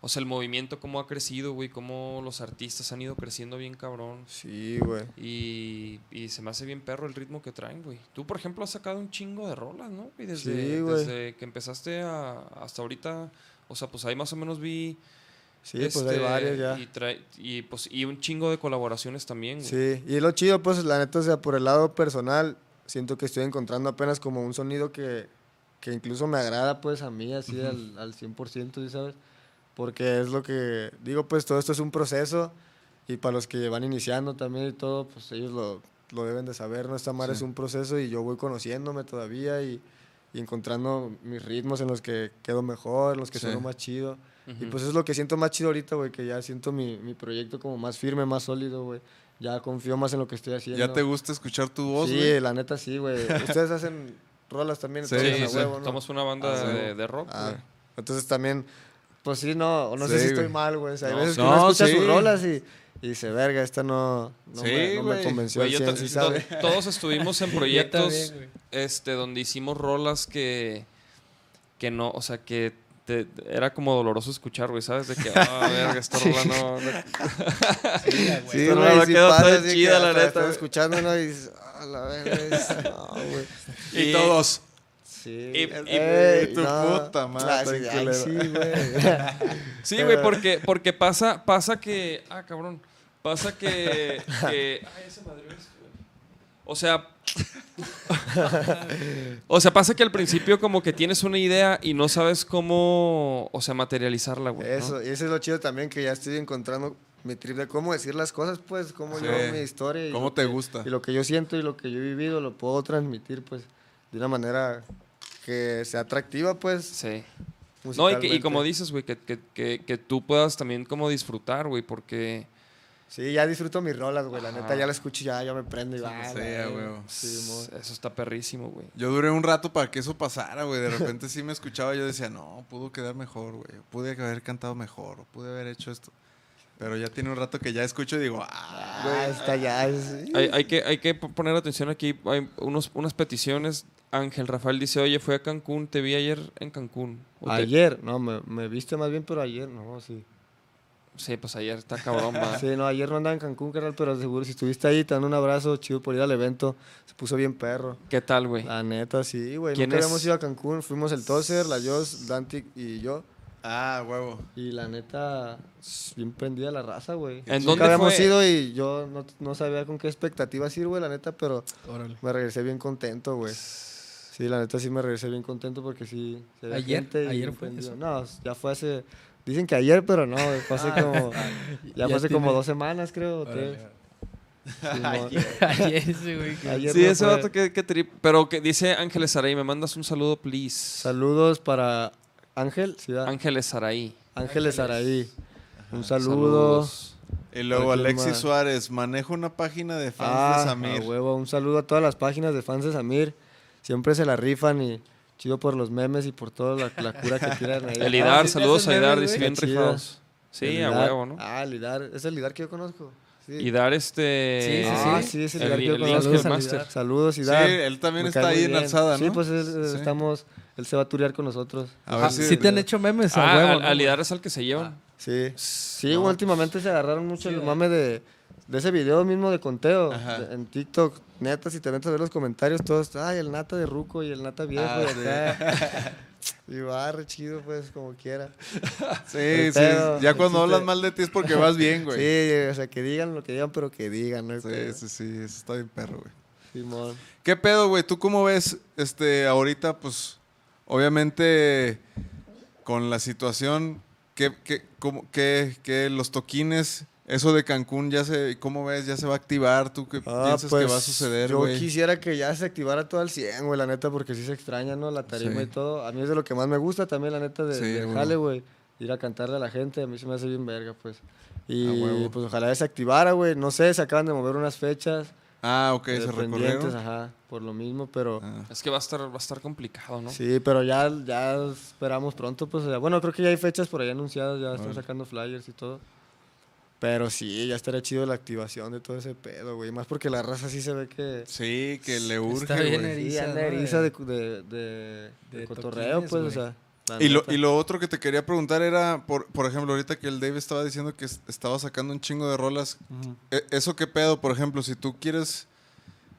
O sea, el movimiento, cómo ha crecido, güey, cómo los artistas han ido creciendo bien cabrón. Sí, güey. Y, y se me hace bien perro el ritmo que traen, güey. Tú, por ejemplo, has sacado un chingo de rolas, ¿no? Y desde, Sí, güey. desde que empezaste a- hasta ahorita, o sea, pues ahí más o menos vi... Sí, pues hay este, varias ya. Y, trae- y, pues, y un chingo de colaboraciones también, güey. Sí, y lo chido, pues, la neta, o sea, por el lado personal, siento que estoy encontrando apenas como un sonido que, que incluso me agrada, pues, a mí, así al, al 100%, ¿sí sabes? Porque es lo que, digo, pues, todo esto es un proceso, y para los que van iniciando también y todo, pues, ellos lo, lo deben de saber, ¿no? Esta mar es un proceso y yo voy conociéndome todavía y, y encontrando mis ritmos en los que quedo mejor, en los que Sí. sueno más chido. Y Ujú. pues es lo que siento más chido ahorita, güey, que ya siento mi, mi proyecto como más firme, más sólido, güey. Ya confío más en lo que estoy haciendo. ¿Ya te gusta escuchar tu voz, Sí, güey? la neta sí, güey. Ustedes hacen rolas también, Sí, Sí, sí, huevo, ¿no? somos una banda Ah, de, de rock, Ah, güey. entonces también, pues sí, no, no sé si estoy güey. mal, güey. O sea, hay No, veces que no, uno escucha sí. sus rolas y, y dice, verga, esta no, no, Sí, me, no me convenció yo 100, ta- sí sabe. to- todos estuvimos en proyectos también, este, donde hicimos rolas que, que no, o sea, que te- era como doloroso escuchar, güey, ¿sabes? De que, ah, verga, esta rola no... no- Sí, Esta güey, rola sí quedó toda así que chida, la neta, Estás escuchando, ¿no? Y dices, ah, la verga, no, güey. Y todos. Sí. Y- y- Ey, tu puta madre, Ah, sí, ay, culero. sí, güey. Sí, güey, porque, porque pasa, pasa que... Ah, cabrón. Pasa que... que ay, ese madre güey. O sea... o sea, pasa que al principio como que tienes una idea y no sabes cómo, o sea, materializarla, güey. ¿no? Eso, y eso es lo chido también, que ya estoy encontrando mi trip de cómo decir las cosas, pues, cómo Sí. yo mi historia. y ¿Cómo te que- gusta? Y lo que yo siento y lo que yo he vivido lo puedo transmitir, pues, de una manera que sea atractiva, pues, Sí. No, y, que- y como dices, güey, que, que, que, que tú puedas también como disfrutar, güey, porque... Sí, ya disfruto mis rolas, güey, la neta, ya la escucho y ya, ya me prendo y va. sí, la a verga. huevo. Sí. Eso está perrísimo, güey. Yo duré un rato para que eso pasara, güey. De repente sí me escuchaba y yo decía, no, pudo quedar mejor, güey. Pude haber cantado mejor, o pude haber hecho esto. Pero ya tiene un rato que ya escucho y digo, ah, Ah, está ya. sí. Hay, hay que, hay que poner atención aquí. Hay unos, unas peticiones. Ángel Rafael dice, oye, fui a Cancún, te vi ayer en Cancún. Te- Ayer, no, me, me viste más bien, pero ayer, no, sí. Sí, pues ayer está cabrón, va. Sí, no, ayer no andaba en Cancún, carnal, pero seguro si estuviste ahí, te dan un abrazo chido por ir al evento. Se puso bien perro. ¿Qué tal, güey? La neta, sí, güey. ¿Quién Nunca es? habíamos ido a Cancún. Fuimos el Tozer, la Jos, Dantic y yo. ah, huevo. Y la neta, bien prendida la raza, güey. ¿En Nunca dónde habíamos fue? ido y yo no, no sabía con qué expectativas ir, güey, la neta, pero Órale. me regresé bien contento, güey. Sí, la neta sí me regresé bien contento porque sí. se ve ¿Ayer? gente y ¿Ayer fue eso? No, ya fue hace. Dicen que ayer, pero no, fue hace como. Ya, fue hace como dos semanas, creo, tres. Simón. Ayer ese, güey. Ayer Sí, no ese vato que, que trip. Pero que dice Ángeles Saraí, me mandas un saludo, please. Saludos para Ángel, ciudad. Ángeles Saraí. Ángeles Araí. Un saludo. Saludos. Y luego ¿Para quién Alexis más? Suárez, manejo una página de fans Ah, de a Samir. huevo, un saludo a todas las páginas de fans de Samir. Siempre se la rifan y chido por los memes y por toda la, la cura que tiran ahí. El Idar, sí te saludos a Idar, memes, dice bien rifados. Sí, a huevo, ¿no? Ah, el Idar. Es el Idar que yo conozco. Sí. Idar, este. Sí, sí, Ah, sí, es el, El, Idar que yo el conozco. Saludos, al Master. Idar. Saludos, Idar. Sí, él también Me está ahí muy en bien. Alzada, ¿no? Sí, pues él, Sí. estamos... Él se va a turear con nosotros. A ver Ah, si... Sí te han hecho memes a Ah, huevo, al, ¿no, al es al que se llevan. Sí. Sí, güey, últimamente se agarraron mucho el mame de, de ese video mismo de conteo. De- en TikTok, neta, si te metes a ver los comentarios, todos, ay, el nata de Ruco y el nata viejo Ah, y acá. Y va, re chido, pues, como quiera. Sí, sí. Ya cuando hablas mal de ti es porque vas bien, güey. Sí, o sea, que digan lo que digan, pero que digan, ¿no? Sí, sí, sí, eso está bien perro, güey. Simón. ¿Qué pedo, güey? ¿Tú cómo ves este ahorita, pues, obviamente, con la situación, que, que, cómo- que, que los toquines, eso de Cancún ya se, ¿cómo ves? ¿Ya se va a activar? ¿Tú qué Ah, piensas pues, que va a suceder, Yo quisiera que ya se activara todo al 100, güey, la neta, porque sí se extraña, ¿no? La tarima Sí. y todo. A mí es de lo que más me gusta también, la neta, de, Sí, güey. jale, güey. Ir a cantarle a la gente, a mí se me hace bien verga, pues. Y A huevo. pues ojalá se activara, güey. No sé, se acaban de mover unas fechas. Ah, ok, se recorrieron. ajá, por lo mismo, pero... Ah. Es que va a estar, va a estar complicado, ¿no? Sí, pero ya, ya esperamos pronto, pues, bueno, creo que ya hay fechas por ahí anunciadas, ya están sacando flyers y todo. Pero sí, ya estaría chido la activación de todo ese pedo, güey. Más porque la raza sí se ve que... Sí, que le urge, Está bien güey. eriza, Sí, anda ¿no? eriza de, De- de, de- de de cotorreo, toquines, pues, o sea. Y lo, y lo otro que te quería preguntar era, por, por ejemplo, ahorita que el Dave estaba diciendo que es- estaba sacando un chingo de rolas. e- ¿Eso qué pedo? Por ejemplo, si tú quieres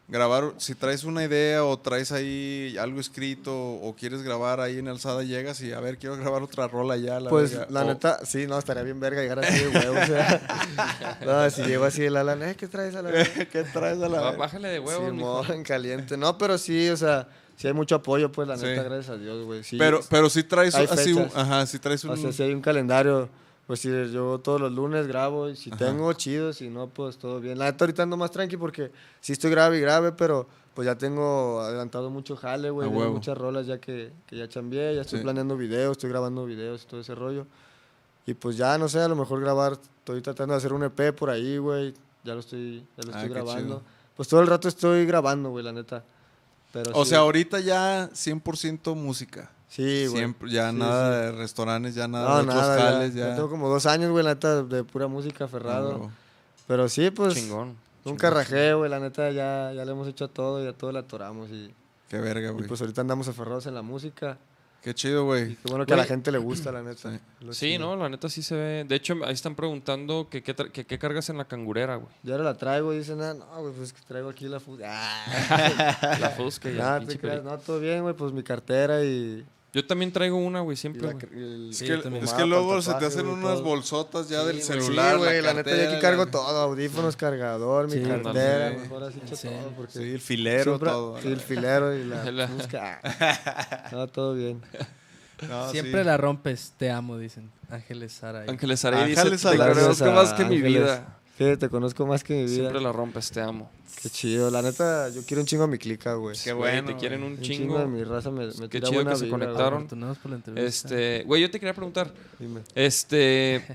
grabar, si traes una idea o traes ahí algo escrito o quieres grabar ahí en Alzada, llegas y a ver, quiero grabar otra rola ya. La Pues verga", la o- neta, sí, no, estaría bien verga llegar así de huevo. o sea. no, si llego así el Alan, ¿eh? ¿Qué traes a la ¿Qué traes a la? Bájale de huevos, mijo. Simón, en caliente. No, pero sí, o sea, sí hay mucho apoyo, pues, la Sí. neta, gracias a Dios, güey. Sí, Pero, pero si traes así, un- ajá, si traes un... O sea, si hay un calendario, pues si yo todos los lunes grabo y si Ajá. tengo, chido, si no, pues todo bien. La neta ahorita ando más tranqui porque sí estoy grave y grave, pero pues ya tengo adelantado mucho jale, güey. Muchas rolas ya que, que ya chambié, ya estoy Sí. planeando videos, estoy grabando videos y todo ese rollo. Y pues ya, no sé, a lo mejor grabar, estoy tratando de hacer un EP por ahí, güey. Ya lo estoy, ya lo Ah, estoy grabando. Pues todo el rato estoy grabando, güey, la neta. Pero O sí, sea, ahorita ya 100% música. Sí, güey. Siempre, ya Sí, nada sí. de restaurantes, ya nada No, de otros nada, ya- jales, ya ya. tengo como dos años, güey, la neta, de pura música aferrado. huevo. Pero sí, pues, Chingón. nunca rajé, güey, la neta, ya, ya le hemos hecho a todo y a todo le atoramos. Y, Qué verga, y güey. pues ahorita andamos aferrados en la música. Qué chido, güey. Y qué bueno que a la gente le gusta, la neta. Sí. No, la neta sí se ve. De hecho, ahí están preguntando que qué cargas en la cangurera, güey. Yo ahora la traigo y dicen, ah, no, güey, pues que traigo aquí la fu- Ah, La Fusca y te creas, perico. no, todo bien, güey, pues mi cartera y... Yo también traigo una, güey, siempre. la Es que, es que luego se te hacen unas todo. bolsotas ya Sí, del celular. Sí, güey, la neta, yo aquí cargo todo, audífonos, cargador, mi cartera, mejor así hecho Sí. todo, porque... Sí, el filero, siempre- todo. Sí, el filero y la La- fusca. No, todo bien. No, Siempre sí. la rompes, te amo, dicen. Ángeles Sara. Ángeles Saray dice, Ángeles te Saray. Gracias más a que mi Ángeles. vida. Sí, te conozco más que mi vida. Siempre la rompes, te amo. Qué chido. La neta, yo quiero un chingo a mi clica, güey. Qué Güey, bueno, te quieren Un un chingo de chingo. mi raza me, me Qué chido que se güey. conectaron. Afortunados por la entrevista. Este, güey, yo te quería preguntar, Dime. este,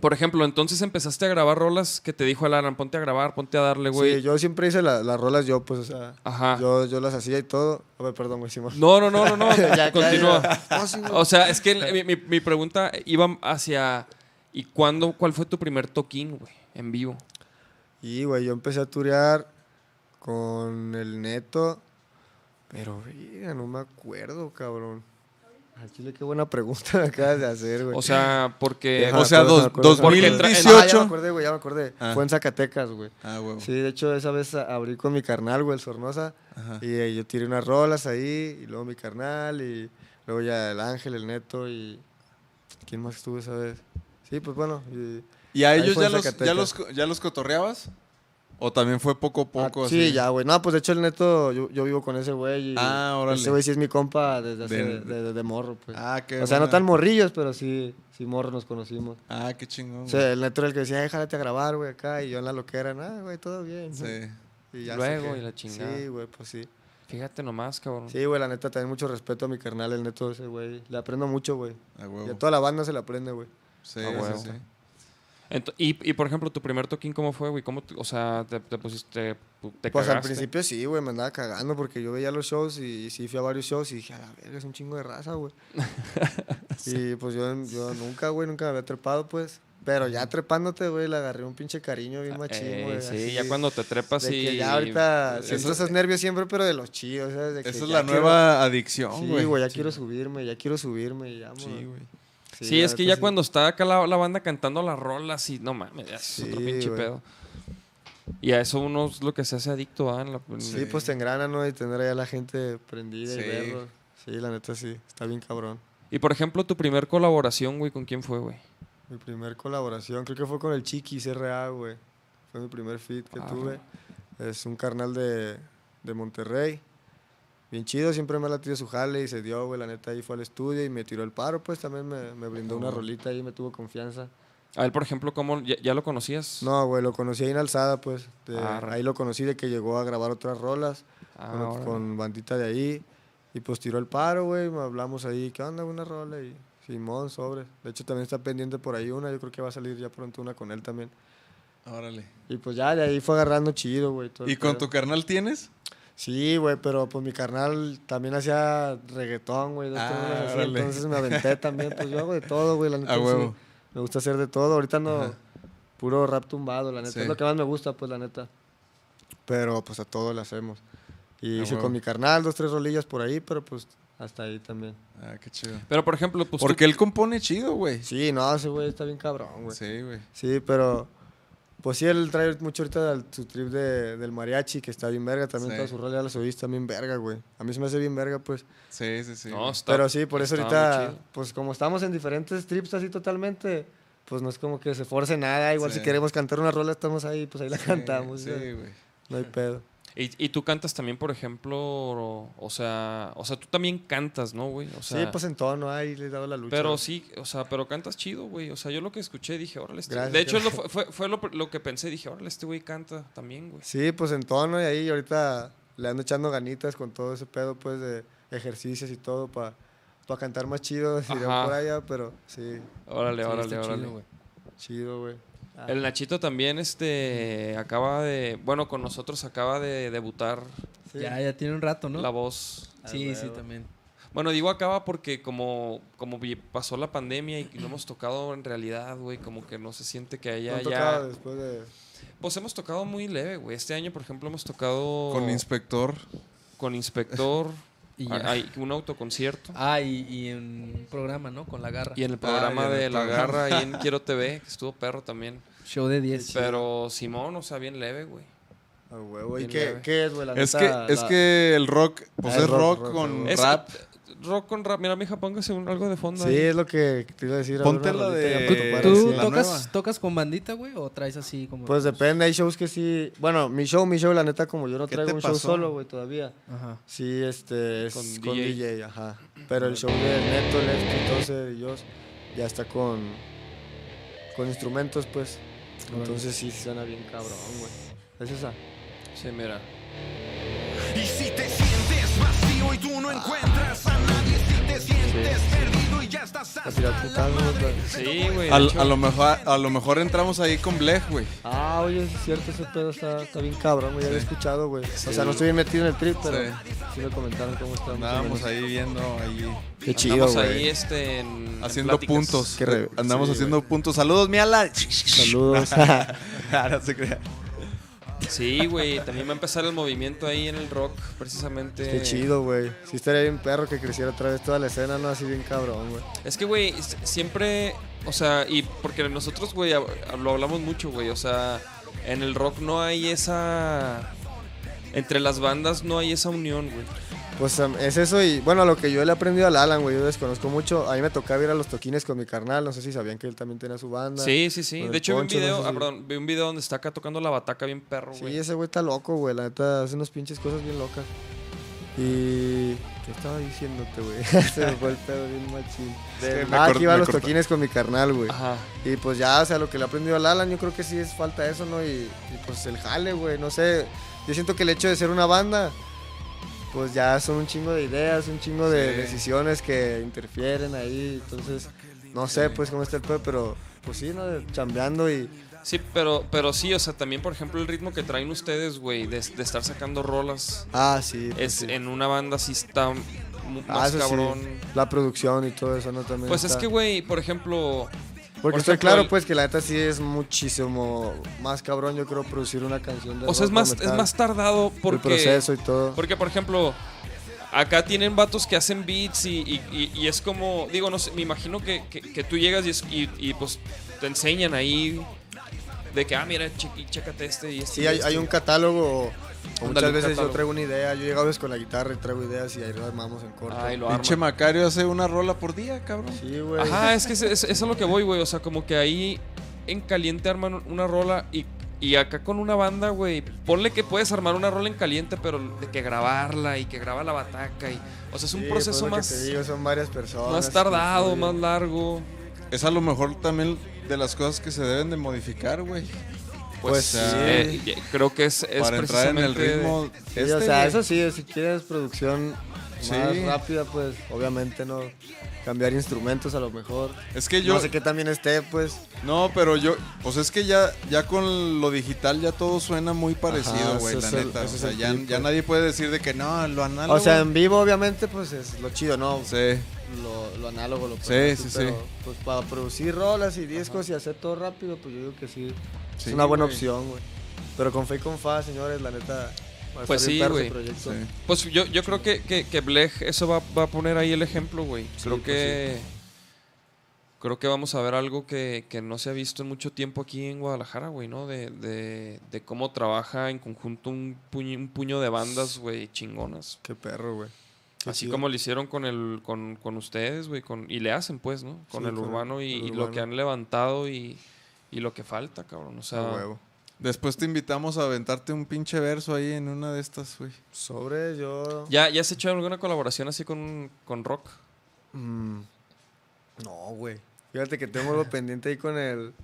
por ejemplo, entonces empezaste a grabar rolas que te dijo el Alan, ponte a grabar, ponte a darle, güey. Sí, yo siempre hice la- las rolas yo, pues, o sea, Ajá. yo, yo las hacía y todo. A ver, perdón, güey, Simón. No, no, no, no, no. Ya, Continúa. ya. No, sí, güey. O sea, es que mi- mi pregunta iba hacia ¿y cuándo, cuál fue tu primer toquín, güey, en vivo? Y, güey, yo empecé a turear con el neto, pero, mira, no me acuerdo, cabrón. Al chile, qué buena pregunta me acabas de hacer, güey. O sea, porque o sea, acuerdo, dos- acuerdo, me acuerdo. porque entra- 2018. Ah, ya me acordé, güey, ya me acordé. Ah. Fue en Zacatecas, güey. Ah, huevo. Sí, de hecho, esa vez abrí con mi carnal, güey, el Sornosa. Ajá. Y eh, yo tiré unas rolas ahí, y luego mi carnal, y luego ya el Ángel, el Neto, y... ¿Quién más estuvo esa vez? Sí, pues bueno. y- ¿Y a ellos ya los, ya, los, ya los cotorreabas? ¿O también fue poco a Ah, poco? sí, así? ya, güey. No, pues de hecho el Neto, yo, yo vivo con ese güey. y Ah, órale. Ese güey sí es mi compa desde hace, De- de, de- de morro, pues. Ah, qué o sea, no tan morrillos, pero sí, sí morro nos conocimos. Ah, qué chingón. O sea, el Neto era el que decía, déjate a grabar, güey, acá. Y yo en la loquera, ah, güey, todo bien. Sí. Y ya Luego, saqué. y la chingada. Sí, güey, pues sí. Fíjate nomás, cabrón. Sí, güey, la neta, también mucho respeto a mi carnal, el Neto, ese güey. Le aprendo mucho, güey. A Y huevo. a toda la banda se le aprende, güey. Sí, sí, sí. Y, y, por ejemplo, tu primer toquín, ¿cómo fue, güey? ¿Cómo, te- o sea, te, te pusiste, te Pues al principio sí, güey, me andaba cagando porque yo veía los shows y, sí fui a varios shows y dije, a la verga, es un chingo de raza, güey. y pues yo, yo nunca, güey, nunca me había trepado, pues. Pero ya trepándote, güey, le agarré un pinche cariño bien machín, Eh, güey. sí, así, ya cuando te trepas de y... que ya ahorita Eso- siento esos nervios siempre, pero de los chidos, ¿sabes? De que Esa es la quiero- nueva adicción, Sí, güey. güey, ya quiero subirme, ya quiero subirme y ya, Sí, güey. Sí, es que ya cuando está acá la, la banda cantando las rolas y no mames, ya es otro pinche pedo. Y a eso uno es lo que se hace adicto, ¿ah? La- en- Sí, pues te engrana, ¿no? Y tener ahí a la gente prendida Sí. y verlos. Sí, la neta sí, está bien cabrón. Y por ejemplo, tu primer colaboración, güey, ¿con quién fue, güey? Mi primer colaboración, creo que fue con el Chiquis RA, güey. Fue mi primer feat que Ah, tuve. Es un carnal de, de Monterrey. Bien chido, siempre me ha latido su jale y se dio, güey. La neta ahí fue al estudio y me tiró el paro, pues también me, me brindó una rolita ahí, me tuvo confianza. A él, por ejemplo, ¿cómo? ¿Ya, ya lo conocías? No, güey, lo conocí ahí en Alzada, pues. de- Ah, ahí lo conocí de que llegó a grabar otras rolas Ah, con, con bandita de ahí. Y pues tiró el paro, güey. me Hablamos ahí, ¿qué onda? Una rola y Simón, sobre. De hecho, también está pendiente por ahí una. Yo creo que va a salir ya pronto una con él también. Órale. Y pues ya de ahí fue agarrando chido, güey. ¿Y con pedo. tu carnal tienes? Sí, güey, pero pues mi carnal también hacía reggaetón, güey. Ah, entonces me aventé también. Pues yo hago de todo, güey. La neta, sí. Me gusta hacer de todo. Ahorita no, Ajá. puro rap tumbado, la neta. Sí. Es lo que más me gusta, pues, la neta. Pero pues a todo le hacemos. Y hice huevo. con mi carnal dos, tres rolillas por ahí, pero pues hasta ahí también. Ah, qué chido. Pero por ejemplo, pues tú- Porque él compone chido, güey. Sí, no, ese güey está bien cabrón, güey. Sí, güey. Sí, pero pues sí, él trae mucho ahorita su trip de, del mariachi, que está bien verga. También Sí. todas sus rolas ya las oíste también verga, güey. A mí se me hace bien verga, pues. Sí, sí, sí. No, está- pero sí, por eso está ahorita, pues como estamos en diferentes trips así totalmente, pues no es como que se force nada. Igual Sí. si queremos cantar una rola, estamos ahí, pues ahí la cantamos. Sí, güey. No hay pedo. Y, y tú cantas también, por ejemplo, o, o sea, o sea, tú también cantas, ¿no, güey? O sea, sí, pues en tono, ahí le he dado la lucha. Pero sí, o sea, pero cantas chido, güey. O sea, yo lo que escuché dije, órale, este... Gracias, de hecho, lo fue, fue, lo, lo que pensé, dije, órale, este güey canta también, güey. Sí, pues en tono y ahí ahorita le ando echando ganitas con todo ese pedo, pues de ejercicios y todo para cantar más chido, diré Ajá. por allá, pero sí, Órale, Sí, órale, chido, órale. güey. chido, güey. Ah, El Nachito también, este, acaba de, bueno, con nosotros acaba de debutar sí. Ya, ya tiene un rato, ¿no? la voz. Sí, sí, también. Bueno, digo acaba porque como, como pasó la pandemia y no hemos tocado en realidad, güey, como que no se siente que haya ¿No ya... tocaba después de... Pues hemos tocado muy leve, güey. Este año, por ejemplo, hemos tocado Con inspector. con Inspector, Y hay- hay un autoconcierto. Ah, y, y en un programa, ¿no? Con la garra. Y en el programa Ah, y en el de La programa. Garra, ahí en Quiero TV, que estuvo perro también. Show de 10. Pero Simón, o sea, bien leve, güey. Ah, huevo. ¿Y Bien qué, qué es, güey? La Es neta, que, es la- que el rock, pues Ah, es es rock, rock, rock, con rock. Es- rap. Rock con rap. Mira, mija, póngase un- algo de fondo. Sí, ahí. es lo que te iba a decir. a ver, Ponte la de- ¿Tú, tú tocas, nueva. tocas con bandita, güey? ¿O traes así como.? Pues depende, hay shows que sí... Bueno, mi show, mi show, la neta, como yo no ¿Qué traigo un show solo, güey, todavía. Ajá. Sí, este, es Con con, DJ. DJ. ajá. Pero el show de Neto, Lefty, Tose y yo ya está con, con instrumentos, pues. Entonces sí suena bien cabrón, güey. Es esa. Sí, mira. Y si te sientes vacío y tú no encuentras Sí, güey. A, lo mejor, a lo mejor entramos ahí con Blech, güey. Ah, oye, es cierto, ese pedo está, está bien cabrón, güey. Ya lo he escuchado, güey. O sea, no estoy bien metido en el trip, pero Sí. sí, me comentaron cómo está. Andábamos ahí viendo, ahí Qué chido, Andamos ahí, güey. este, en- en haciendo puntos. Re- Andamos sí, haciendo puntos. Saludos, mi Alan. Saludos. no se crea. Sí, güey. También va a empezar el movimiento ahí en el rock, precisamente. Qué chido, güey. Sí estaría bien perro que creciera otra vez toda la escena, ¿no? Así bien cabrón, güey. Es que, güey, siempre, o sea, y porque nosotros, güey, lo hablamos mucho, güey, o sea, en el rock no hay esa... Entre las bandas no hay esa unión, güey. Pues um, es eso y bueno, lo que yo le he aprendido al Alan, güey, yo desconozco mucho. A mí me tocaba ir a los toquines con mi carnal, no sé si sabían que él también tenía su banda. Sí, sí, sí. De hecho, vi un no video, sé si- ah, perdón, vi un video donde está acá tocando la bataca bien perro, Sí, güey. ese güey está loco, güey, la neta hace unas pinches cosas bien locas. Y ¿qué estaba diciéndote, güey? Se me fue el pedo bien machín. que me ah, que iba a los toquines con mi carnal, güey. Ajá. Y pues ya, o sea, lo que le he aprendido al Alan, yo creo que sí es falta eso, ¿no? Y, y, pues el jale, güey, no sé. Yo siento que el hecho de ser una banda, pues ya son un chingo de ideas, un chingo de Sí. decisiones que interfieren ahí. Entonces, no sé, pues cómo está el pedo, pero pues sí, ¿no? Chambeando y. Sí, pero, pero sí, o sea, también, por ejemplo, el ritmo que traen ustedes, güey, de, de estar sacando rolas, Ah, sí. pues es sí. en una banda sí está Ah, más sí. cabrón. La producción y todo eso, ¿no? También. Pues es que, güey, por ejemplo, Porque por estoy claro, el- pues, que la neta sí es muchísimo más cabrón, yo creo, producir una canción de o sea, es más, es más tardado porque... El proceso y todo. Porque, por ejemplo, acá tienen vatos que hacen beats y, y- y- y es como, digo, no sé, me imagino que, que- que tú llegas y- y, pues te enseñan ahí de que, ah, mira, che- chécate este y este. Sí, y hay, este. hay un catálogo. o Muchas veces catálogo. yo traigo una idea. Yo he llegado con la guitarra y traigo ideas y ahí lo armamos en corto. Ay, lo Pinche. Macario hace una rola por día, cabrón. Sí, güey. Ajá, es que es, es- eso es lo que voy, güey. O sea, como que ahí en caliente arman una rola y, y acá con una banda, güey. Ponle que puedes armar una rola en caliente, pero de que grabarla y que graba la bataca. Y, o sea, es un Sí, proceso pues lo que más, te digo, son varias personas. más tardado, más largo. Es a lo mejor también de las cosas que se deben de modificar, güey. Pues O sí. Eh, creo que es, es para entrar en el ritmo. Sí, este, o sea, eso sí, si quieres producción Sí. más rápida, pues obviamente no. Cambiar instrumentos a lo mejor. Es que yo. No sé qué también esté, pues. No, pero yo, pues es que ya, ya con lo digital ya todo suena muy parecido, güey, la el- neta. O sea, ya, nadie puede decir de que no, lo análogo. O sea, en vivo, obviamente, pues es lo chido, ¿no? Sí, Lo, lo análogo, lo Sí, pero, Pues para producir rolas y discos y hacer todo rápido, pues yo digo que sí. Sí, es una buena güey. opción, güey. Pero con fe y con fa, señores, la neta, Pues sí, güey. Sí. Pues yo, yo creo que, que, que Blech eso va, va a poner ahí el ejemplo, güey. Creo pues que. Creo que vamos a ver algo que, que no se ha visto en mucho tiempo aquí en Guadalajara, güey, ¿no? De, de, de cómo trabaja en conjunto un puño, un puño de bandas, güey, chingonas. Qué perro, güey. Qué Así chido. como lo hicieron con el con, con ustedes, güey, con y le hacen pues, ¿no? Con Sí, el urbano y, el y lo que han levantado y, y lo que falta, cabrón. O sea, A huevo. Después te invitamos a aventarte un pinche verso ahí en una de estas, güey. Sobre yo. ¿ya, ¿ya has hecho alguna colaboración así con, con rock? Mm, no, güey. Fíjate que tengo algo pendiente ahí con el.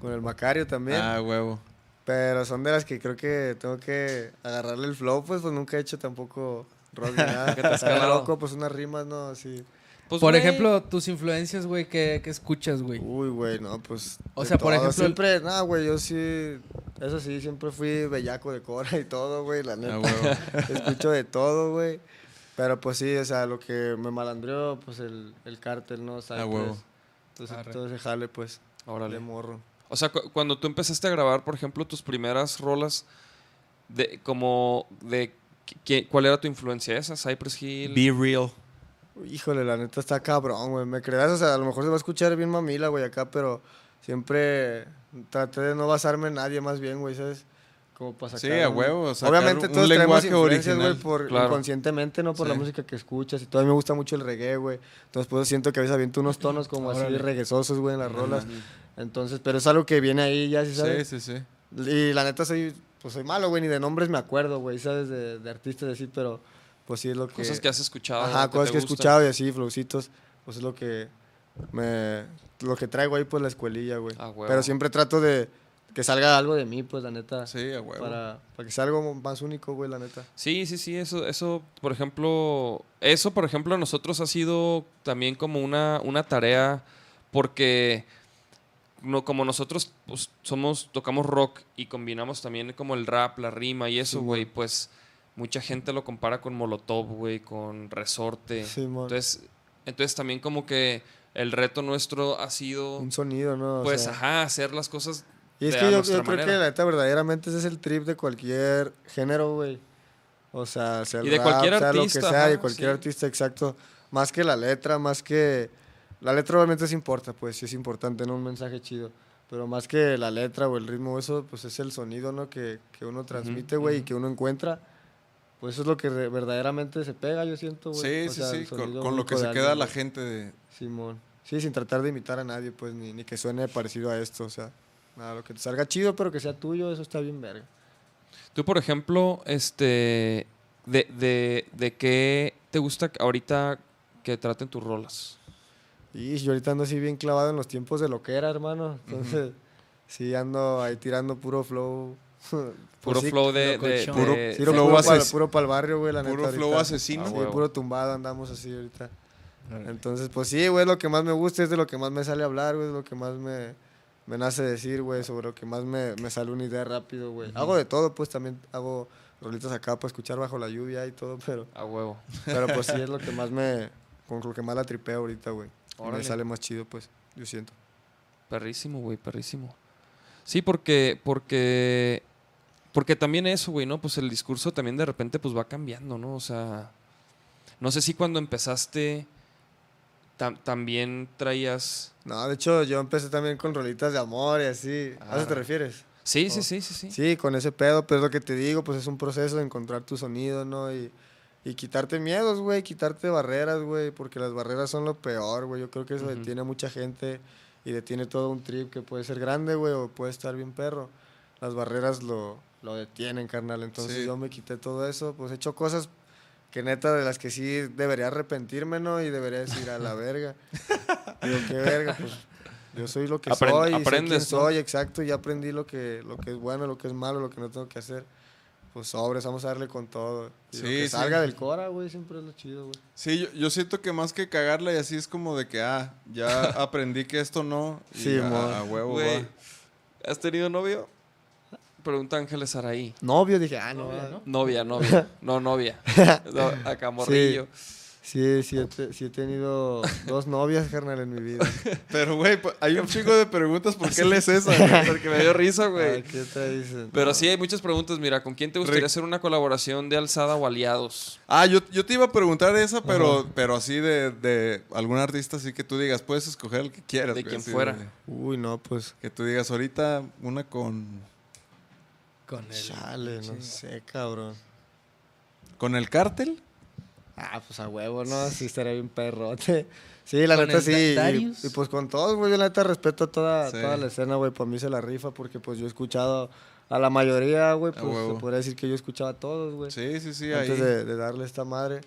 Con el Macario también. Ah, huevo. Pero son de las que creo que tengo que agarrarle el flow, pues, pues nunca he hecho tampoco rock nada. Que te has loco, pues unas rimas, ¿no? Así. Pues, Por güey, ejemplo, tus influencias, güey, ¿qué, qué escuchas, güey? Uy, güey, no, pues. O sea, por todo. ejemplo, el- Siempre, no, güey, yo sí. Eso sí, siempre fui bellaco de cora y todo, güey, la neta. Ah. Escucho de todo, güey. Pero pues sí, o sea, lo que me malandreó, pues el, el cártel, ¿no? Cypress. Ah, huevo. Entonces, Arre. ese jale, pues, órale. de morro. O sea, cu- cuando tú empezaste a grabar, por ejemplo, tus primeras rolas, de, como de qué- ¿cuál era tu influencia esa? Cypress Hill. real. Híjole, la neta está cabrón, güey. Me creas, o sea, a lo mejor se va a escuchar bien mamila, güey, acá, pero siempre traté de no basarme en nadie más bien, güey, ¿sabes? Como para Sí, sacar a un- huevo, sacar Obviamente un todos tenemos lenguaje influencias, güey, original. por Claro. inconscientemente, no por la Sí. música que escuchas. Y todavía me gusta mucho el reggae, güey. Entonces, pues siento que a veces aviento unos tonos como así Órale. reguesosos, güey, en las rolas. Entonces, pero es algo que viene ahí ya, ¿sí sabes? Sí, sí, sí. Y la neta soy, pues soy malo, güey, ni de nombres me acuerdo, güey, ¿sabes? De, de artistas así, pero pues sí es lo que... Cosas que has escuchado. Ajá, que cosas que he escuchado y así, flowcitos, pues es lo que me... Lo que traigo ahí, pues la escuelilla, güey. Ah. Pero siempre trato de que salga algo de mí, pues la neta. Sí, a huevo. Para, para que sea algo más único, güey, la neta. Sí, sí, sí, eso, eso, por ejemplo, eso, por ejemplo, a nosotros ha sido también como una, una tarea, porque no, como nosotros pues, somos, tocamos rock y combinamos también como el rap, la rima y eso, Sí, güey, pues mucha gente lo compara con Molotov, güey, con Resorte. Sí, entonces, entonces también como que el reto nuestro ha sido, Un sonido, ¿no? O pues, sea, ajá, hacer las cosas Y es de que yo, creo que la neta, verdaderamente ese es el trip de cualquier género, güey. O sea, sea el Y de rap, cualquier sea lo que artista, sea, de ajá, cualquier sí. artista, exacto. Más que la letra, más que... La letra obviamente sí importa, pues sí es importante, ¿no? Un mensaje chido. Pero más que la letra o el ritmo, eso, pues es el sonido, ¿no? Que, que uno transmite, güey, y que uno encuentra. Pues eso es lo que verdaderamente se pega, yo siento, güey. Sí, O sí, sea, sí. el Con, con lo que se queda la gente de. Simón. Sí, sin tratar de imitar a nadie, pues, ni, ni que suene parecido a esto, o sea. Nada, lo que te salga chido, pero que sea tuyo, eso está bien verga. Tú, por ejemplo, este, de, de, de qué te gusta ahorita que traten tus rolas? Y yo ahorita ando así bien clavado en los tiempos de lo que era, hermano. Entonces, sí ando ahí tirando puro flow. Pues Puro sí, flow de... de- Puro- de- Sí, Flow puro, para, ases- puro para el barrio, güey, la neta. Puro flow ahorita. asesino. Ah, Sí, huevo. puro tumbado andamos así ahorita. Entonces, pues sí, güey, lo que más me gusta es de lo que más me sale hablar, güey, es lo que más me, me nace decir, güey, sobre lo que más me, me sale una idea rápido, güey. Hago de todo, pues también hago rolitas acá para escuchar bajo la lluvia y todo, pero, A huevo. pero pues sí es lo que más me, con lo que más la tripeo ahorita, güey. Y Me Órale. sale más chido, pues, yo siento. Perrísimo, güey, perrísimo. Sí, porque, porque, porque también eso, güey, ¿no? Pues el discurso también de repente pues va cambiando, ¿no? O sea, no sé si cuando empezaste tam- también traías... No, de hecho, yo empecé también con rolitas de amor y así. ¿A eso te Ah. refieres? Sí, sí, Oh. sí, sí, sí. Sí, con ese pedo, pero es lo que te digo, pues es un proceso de encontrar tu sonido, ¿no? Y, y quitarte miedos, güey, quitarte barreras, güey, porque las barreras son lo peor, güey. Yo creo que eso detiene a mucha gente y detiene todo un trip que puede ser grande, güey, o puede estar bien perro. Las barreras lo, lo detienen, carnal. Entonces Sí. yo me quité todo eso, pues he hecho cosas que neta de las que sí debería arrepentirme, ¿no? Y debería decir a la verga. Digo, qué verga, pues yo soy lo que Aprend- soy, y sé quién aprendes, soy, exacto, y aprendí lo que, lo que es bueno, lo que es malo, lo que no tengo que hacer. Pues sobres, vamos a darle con todo. Sí, que sí. salga del Cora, güey, siempre es lo chido, güey. Sí, yo, yo siento que más que cagarla y así es como de que, ah, ya aprendí que esto no. Y Sí, a, a huevo Güey. ¿has tenido novio? Pregunta Ángeles Araí. Novio, dije, ah, no. Novia, ah. ¿no? Novia, novia. No, novia. No, acá morrillo. Sí, sí, he, te- sí he tenido dos novias, carnal, en mi vida. Pero, güey, pues, hay un chico de preguntas. ¿Por qué lees esa? güey? Porque me dio risa, Ah, güey. ¿Qué te dicen? Pero sí hay muchas preguntas. Mira, ¿con quién te gustaría Rick. hacer una colaboración de alzada o aliados? Ah, yo, yo te iba a preguntar esa, pero, pero así de, de algún artista así que tú digas, puedes escoger el que quieras. De quien así fuera. Uy, no, pues. que tú digas, ahorita una con, Con el. Chale, no sé, cabrón. con el cártel. Ah, pues a huevo, ¿no? Sí, estaría bien perrote. Sí, la ¿Con neta sí. Y, pues con todos, güey. Yo la neta respeto toda, Sí. toda la escena, güey. Para mí se la rifa porque pues yo he escuchado a la mayoría, güey. Pues se podría decir que yo escuchaba a todos, güey. Sí, sí, sí, ahí. antes de, de darle esta madre.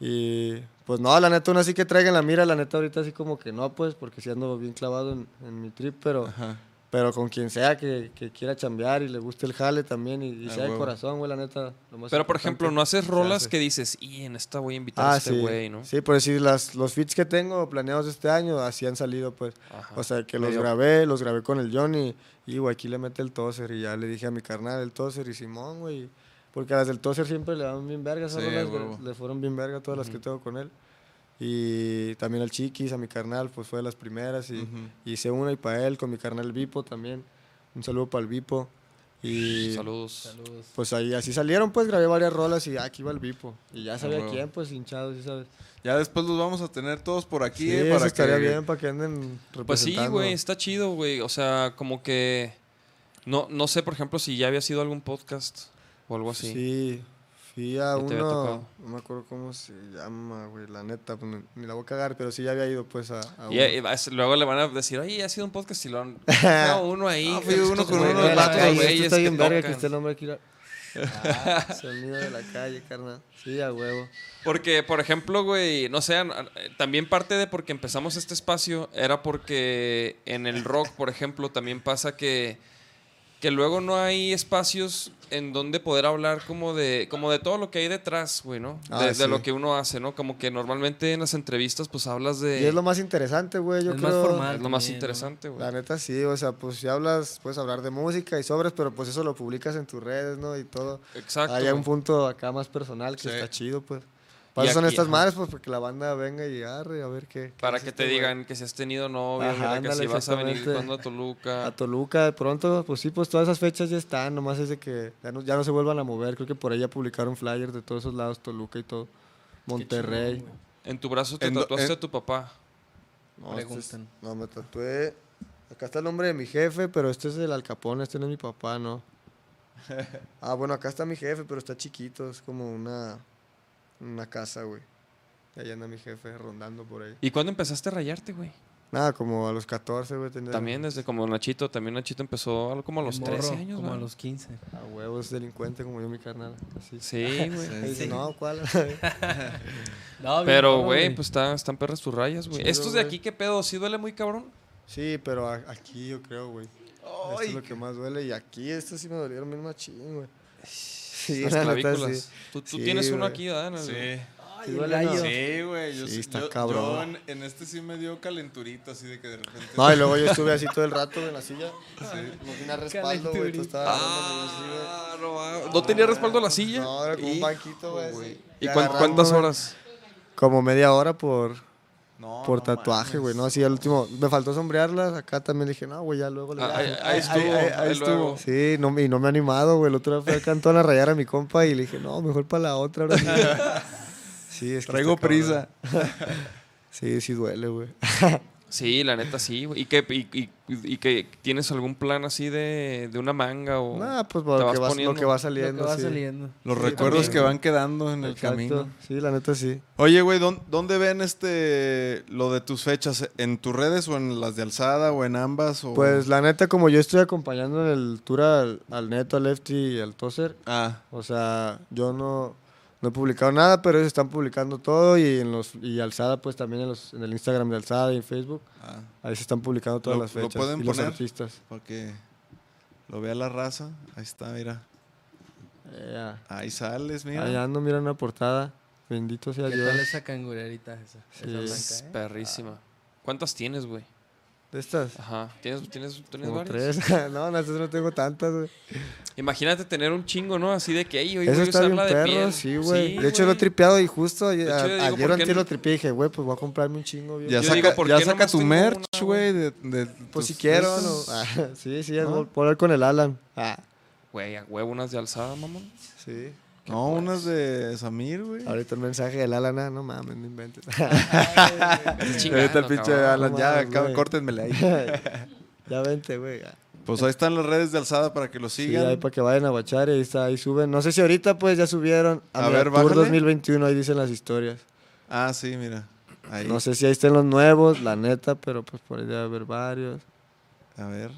Y pues no, la neta, uno así que traigan la mira, la neta, ahorita así como que no, pues, porque sí ando bien clavado en, en mi trip, pero, Ajá. Pero con quien sea que, que quiera chambear y le guste el jale también y, y Ah, sea de corazón, güey, la neta. lo más Pero, por ejemplo, no haces rolas hace. que dices, y en esta voy a invitar a Ah, este sí. güey, ¿no? Sí, por decir, las, los feats que tengo planeados este año, así han salido, pues. Ajá. O sea, que los Medio- grabé, los grabé con el Johnny. Y, güey, aquí le mete el toser. Y ya le dije a mi carnal, el toser y Simón, güey. Porque a las del toser siempre le dan bien verga. Esas Sí, rolas, le fueron bien verga todas las que tengo con él. Y también al Chiquis, a mi carnal, pues fue de las primeras. Y Ujú. hice una y para él, con mi carnal Vipo también. Un saludo para el Vipo. Y Saludos. Saludos. pues ahí así salieron, pues grabé varias rolas y ah, aquí va el Vipo. Y ya sabía huevo. quién, pues hinchado, sí sabes. Ya después los vamos a tener todos por aquí, Sí, eh, eso para estaría que bien para que anden Pues sí, representando. güey, está chido, güey. O sea, como que. No, no sé, por ejemplo, si ya había sido algún podcast o algo así. Sí, fui a uno, no me acuerdo cómo se llama, güey, la neta, pues, ni- ni la voy a cagar, pero sí ya había ido, pues, a, a Y, luego le van a decir, oye, ha sido un podcast y lo han. No, uno ahí. Ah, fui uno con unos vatos, esto está bien verga que esté el aquí. la- Ah, sonido de la calle, carnal. Sí, a huevo. Porque, por ejemplo, güey, no sé, an- también parte de porque empezamos este espacio era porque en el rock, por ejemplo, también pasa que, que luego no hay espacios en donde poder hablar como de, como de todo lo que hay detrás, güey, ¿no? Ah, de, lo que uno hace, ¿no? Como que normalmente en las entrevistas, pues hablas de... Y es lo más interesante, güey, yo Es más creo. formal. es lo más también, ¿no? interesante, güey. La neta sí, o sea, pues si hablas, puedes hablar de música y sobres, pero pues eso lo publicas en tus redes, ¿no? Y todo. Exacto. Hay un punto acá más personal que Sí. está chido, pues. Para eso son aquí, estas ajá. madres, pues, porque la banda venga y arre, a ver qué. qué Para que este te güey. digan que si has tenido Ajá, mira, que si vas a venir cuando a Toluca. A Toluca, de pronto, pues sí, pues todas esas fechas ya están, nomás es de que ya no, ya no se vuelvan a mover. Creo que por ahí ya publicaron flyers de todos esos lados, Toluca y todo. Monterrey. En tu brazo te En tatuaste en- a tu papá. No, este es- Preguntan. no, me tatué. Acá está el nombre de mi jefe, pero este es el Alcapón, este no es mi papá, no. Ah, bueno, acá está mi jefe, pero está chiquito, es como una, una casa, güey. Y ahí anda mi jefe rondando por ahí. ¿Y cuándo empezaste a rayarte, güey? Nada, como a los 14, güey. tenía- También desde como Nachito, también Nachito empezó algo como a los Morro, 13 años, Como a los 15. A huevos delincuente como yo, mi carnal. Así. Sí, güey. Dice, no, ¿cuál? No, bien Pero, güey, pues está, están perras tus rayas, güey. Chido, Estos de güey. aquí, ¿qué pedo? ¿Sí duele muy cabrón? Sí, pero a- aquí yo creo, güey. Esto es lo que más duele. Y aquí, estos sí me dolieron bien machín, güey. Sí, Las neta, clavículas. sí. Tú, tú Sí, tienes uno aquí, ¿verdad? Sí. Sí ¿no? Sí, güey. Yo, Sí, sí- está yo- cabrón. yo en, en este sí me dio calenturita, así de que de repente. No, y luego yo estuve así todo el rato en la silla. No tenía respaldo, güey. Tú estabas agarrándome así, güey. Ah, no, va- ¿No tenía respaldo la silla? No, era como un Y- banquito, güey. ¿Y cuántas horas? Como media hora por, No, por tatuaje, güey. No, así al último. Me faltó sombrearlas. Acá también dije, no, güey, ya luego le Ah, bajo. ahí- ahí estuvo, ahí luego. Sí, no, y no me he animado, güey. El otro día fui a Cantón a rayar a mi compa y le dije, no, mejor para la otra. ahora sí". Sí, es que Traigo prisa. Sí, sí duele, güey. Sí, la neta sí, güey. ¿Y que, y, y- y que tienes algún plan así de, de una manga o...? Nah, pues te lo vas que, va, lo poniendo? que va Lo saliendo. que va sí. saliendo. Los Sí, recuerdos también. que van quedando en el camino. Sí, la neta sí. Oye, güey, ¿dón- ¿dónde ven este lo de tus fechas? ¿En tus redes o en las de Alzada o en ambas? O... Pues la neta, como yo estoy acompañando en el tour al, al Neto, al Lefty y al Tozer, Ah, o sea, yo no, no he publicado nada, pero ellos están publicando todo y en los y Alzada pues también en, los, en el Instagram de Alzada y en Facebook, ah, ahí se están publicando todas Lo- las lo fechas pueden y los poner. artistas. para que lo vea la raza. Ahí está, mira. Eh, Ahí sales, mira. ahí ando, mira una portada. Bendito sea ¿Qué Dios. tal esa cangurerita esa? Sí. Esa Es blanca, ¿eh? perrísima. ¿Cuántas tienes, güey? ¿De estas? Ajá. ¿Tienes, tienes, tienes Como varias? tres. no, no, no tengo tantas, güey. Imagínate tener un chingo, ¿no? Así de que, "Ey, hoy Eso voy a está bien usar la de perro, piel. sí, güey. de hecho, lo he tripeado y justo a- hecho, yo digo, ayer ¿por o qué antier no? lo tripeé y dije, güey, pues voy a comprarme un chingo. Ya Yo saca, digo, ¿por ya qué saca nomás tu tengo merch, una, güey. De, de Pues tus- si quiero, ¿no? Ah, sí, sí, ¿No? puedo hablar con el Alan. Ah, Güey, a huevo unas de alzada, mamón. sí. No, unas de Samir, güey. Ahorita el mensaje del Alan, ah, no mames, no inventes. Ahorita el pinche Alan, No ya, mames, córtenmele ahí. ya vente, güey. Pues ahí están las redes de alzada para que lo Sí, sigan. ahí para que vayan a bachar y ahí está, ahí suben. No sé si ahorita pues ya subieron a, A ver, Tour bájale. 2021, ahí dicen las historias. Ah, sí, mira. Ahí. No sé si ahí estén los nuevos, la neta, pero pues por ahí debe haber varios. A ver.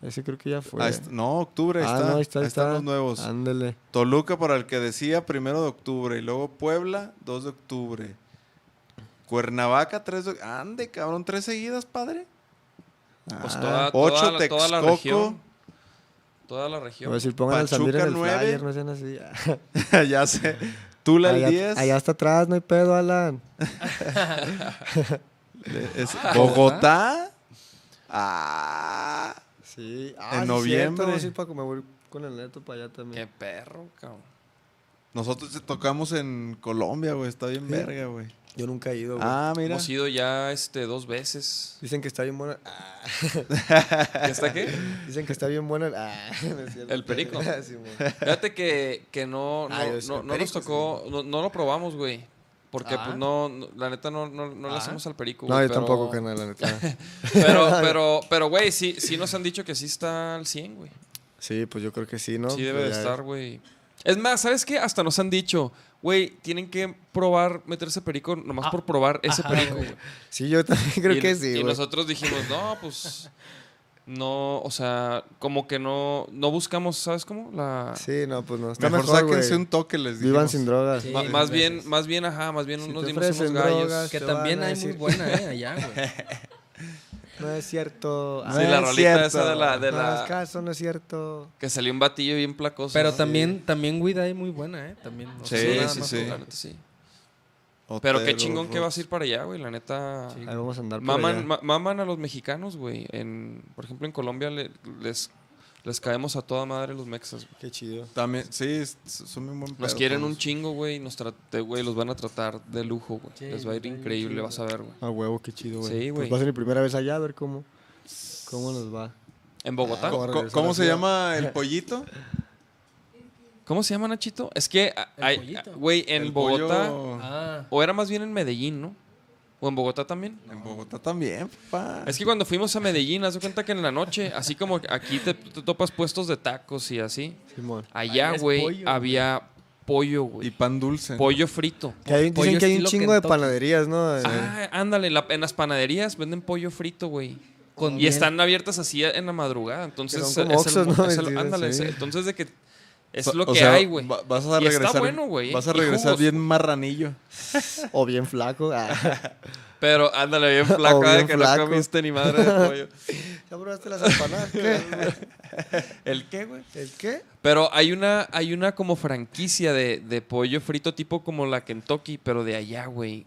Ese creo que ya fue. Está- No, octubre, ahí ah, está. no, ahí está, ahí están está. los nuevos. Ándele. Toluca, para el que decía, primero de octubre. Y luego Puebla, 2 de octubre. Cuernavaca, 3 de Ande, cabrón, tres seguidas, padre. Pues Ah, toda, ocho, toda, la, toda la Texcoco. región. Toda la región. ver si pongan al Samir en el Pachuca, flyer, nueve. no sean así. ya sé. Tula, el allá, 10. allá hasta atrás, no hay pedo, Alan. Es- Bogotá. Ah. Sí. En sí, noviembre. cierto, ir para me voy con el neto para allá Qué también. perro, cabrón. Nosotros tocamos en Colombia, güey. Está bien verga, güey. Yo nunca he ido, güey. Ah, mira. Hemos ido ya este, dos veces. Dicen que está bien buena. Ah, ¿Ya está qué? dicen que está bien buena. el- Ah, no. ¿El perico? Sí. Fíjate que, que no, no, Ah, no, no nos perico, tocó, no, no lo probamos, güey. Porque, Ah. pues, no, no- la neta, no, no, no le Ah. hacemos al perico, No, yo pero- tampoco, canal, la neta. Pero, pero, pero, güey, sí, sí nos han dicho que sí está al 100, güey. Sí, pues yo creo que sí, ¿no? Sí debe de estar, güey. Es más, ¿sabes qué? Hasta nos han dicho, güey, tienen que probar meterse perico nomás Ah, por probar ese ajá, perico, güey. Sí, yo también creo y, que sí, Y nosotros dijimos, no, pues, no, o sea, como que no, no buscamos, ¿sabes cómo? La... Sí, no, pues no. Está Mejor, mejor, sáquense un toque, les Vivan dijimos. sin drogas. Sí. Más bien, más bien, ajá, más bien Si nos dimos unos gallos. drogas, Que también hay muy buena, ¿eh? Allá, güey. No es cierto. No Sí, la es rolita cierto. esa de la, de no la- es caso, no es cierto. que salió un batillo bien placoso. Pero ¿no? también, también weed hay muy buena, ¿eh? También. no Sí, nada sí, más sí. Sí. Pero qué chingón que vas a ir para allá, güey. La neta. Ahí vamos a andar Maman, allá. ma- maman a los mexicanos, güey. En, por ejemplo, en Colombia le- les, les caemos a toda madre los mexas. güey. Qué chido. También, sí, son muy buen Nos quieren todos. un chingo, güey. y Nos trate- güey, los van a tratar de lujo, güey. Sí, les va a ir increíble, chido, vas a ver, güey. A huevo, qué chido, güey. Sí, güey. Pues va a ser mi primera vez allá, a ver cómo, cómo nos va. ¿En Bogotá? Regresar ¿Cómo a se Ciudad. llama el pollito? ¿Cómo se llama, Nachito? Es que, hay- güey, en El Bogotá. pollo- Ah, O era más bien en Medellín, ¿no? ¿O en Bogotá también? En Bogotá también, papá. Es que cuando fuimos a Medellín, haz de cuenta que en la noche, así como aquí te, te topas puestos de tacos y así, Simón. allá, güey, pollo, había pollo, Y güey. pan dulce. Pollo frito. Que hay, Pollo dicen que hay un chingo de panaderías, ¿no? Eh, Ah, ándale, en la- en las panaderías venden pollo frito, güey. Y están abiertas así en la madrugada. Entonces, es el- ¿no? es el- ándale, sí. entonces de que es O- lo o que sea, hay, güey. va- Vas a Y está regresar. bueno, güey, Vas a regresar jugos. bien marranillo. O bien flaco. Ah. Pero ándale, bien flaca, O de bien que flaco. no comiste ni madre de pollo. ¿Ya probaste las empanadas? ¿Qué? ¿El qué, güey? ¿El qué? Pero hay una, hay una como franquicia de, de pollo frito tipo como la Kentucky, pero de allá, güey.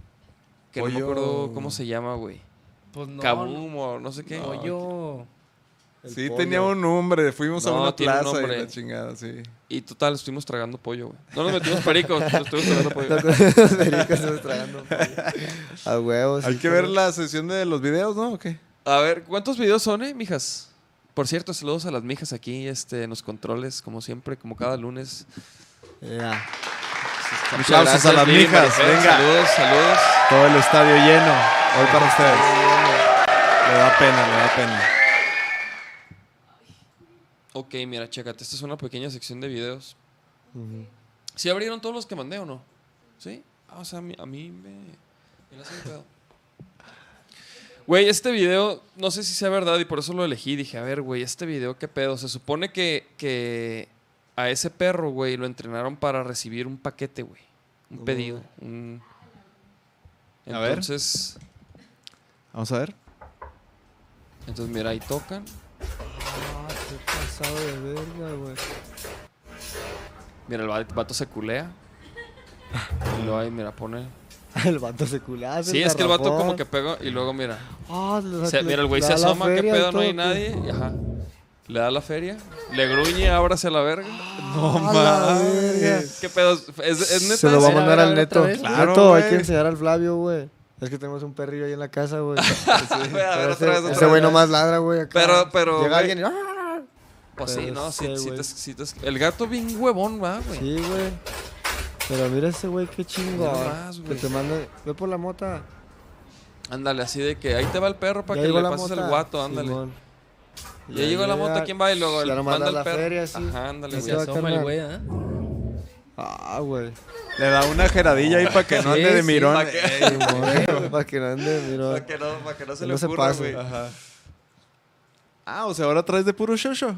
Que no me acuerdo cómo se llama, güey. Pues no. Kaboom o no sé qué. Pollo. El Sí, pollo. tenía un nombre. Fuimos a una tiene un plaza y la chingada, sí. Y total, estuvimos tragando pollo, güey. No nos metimos pericos, nos estuvimos tragando pollo. Los pericos estamos tragando. A huevos. Hay que ver la sesión de los videos, ¿no? ¿O qué? A ver, ¿cuántos videos son, eh, mijas? Por cierto, saludos a las mijas aquí este, en los controles, como siempre, como cada lunes. Ya. Muchas a las mijas, venga. Saludos, saludos. Todo el estadio lleno. Hoy para ustedes. Le da pena, le da pena. Ok, mira, chécate, esta es una pequeña sección de videos. ¿Sí abrieron todos los que mandé o no? ¿Sí? Ah, o sea, a mí, a mí me... me la pedo. Güey, este video, no sé si sea verdad y por eso lo elegí. Dije, a ver, güey, este video, ¿qué pedo? Se supone que, que a ese perro, güey, lo entrenaron para recibir un paquete, güey. Un Oh. pedido. un- A ver. Entonces, Vamos a ver. entonces, mira, ahí tocan. Ah, pasado de verga, güey. Mira, el va- vato se culea. Y luego ahí, mira, pone. El vato se culaba. Sí, es que el vato como que pegó y luego mira. Ah, se- mira, el güey se asoma, qué pedo, no hay nadie. Y ajá. Le da la feria, le gruñe, ábrase a la verga. No mames. ¿Qué pedo? ¿Es, es neta? Se lo va a Sí. mandar a al ver neto. otra vez. Claro, neto, hay güey. que enseñar al Flavio, güey. Es que tenemos un perrillo ahí en la casa, güey. A ver, Pero otra vez, ese- otra Ese güey vez. nomás ladra, güey. acá. Pero- pero, Llega güey. alguien y. Pues sí, no, sí, te- sí te- El gato bien huevón, va, güey. Sí, güey. Pero mira ese güey, qué chingón. Mira más, que güey. te mande. Ve por la mota. Ándale, así de que ahí te va el perro para Ya que llegó le la pases el mota. guato, ándale. Simón. Ya llegó la mota, ¿quién va? Y luego Ya el, lo manda manda el la perro. feria, sí. Ajá, ándale, güey. Va, asoma carnal. el güey, ¿ah? Ah, güey. Le da una geradilla ahí para que no Sí, ande de sí, mirón. pa' que- Ey, Para que no ande, mira. Para que no, para que no se Que le no se ocurra, pase. güey. Ajá. Ah, o sea, ahora traes de puro shosho.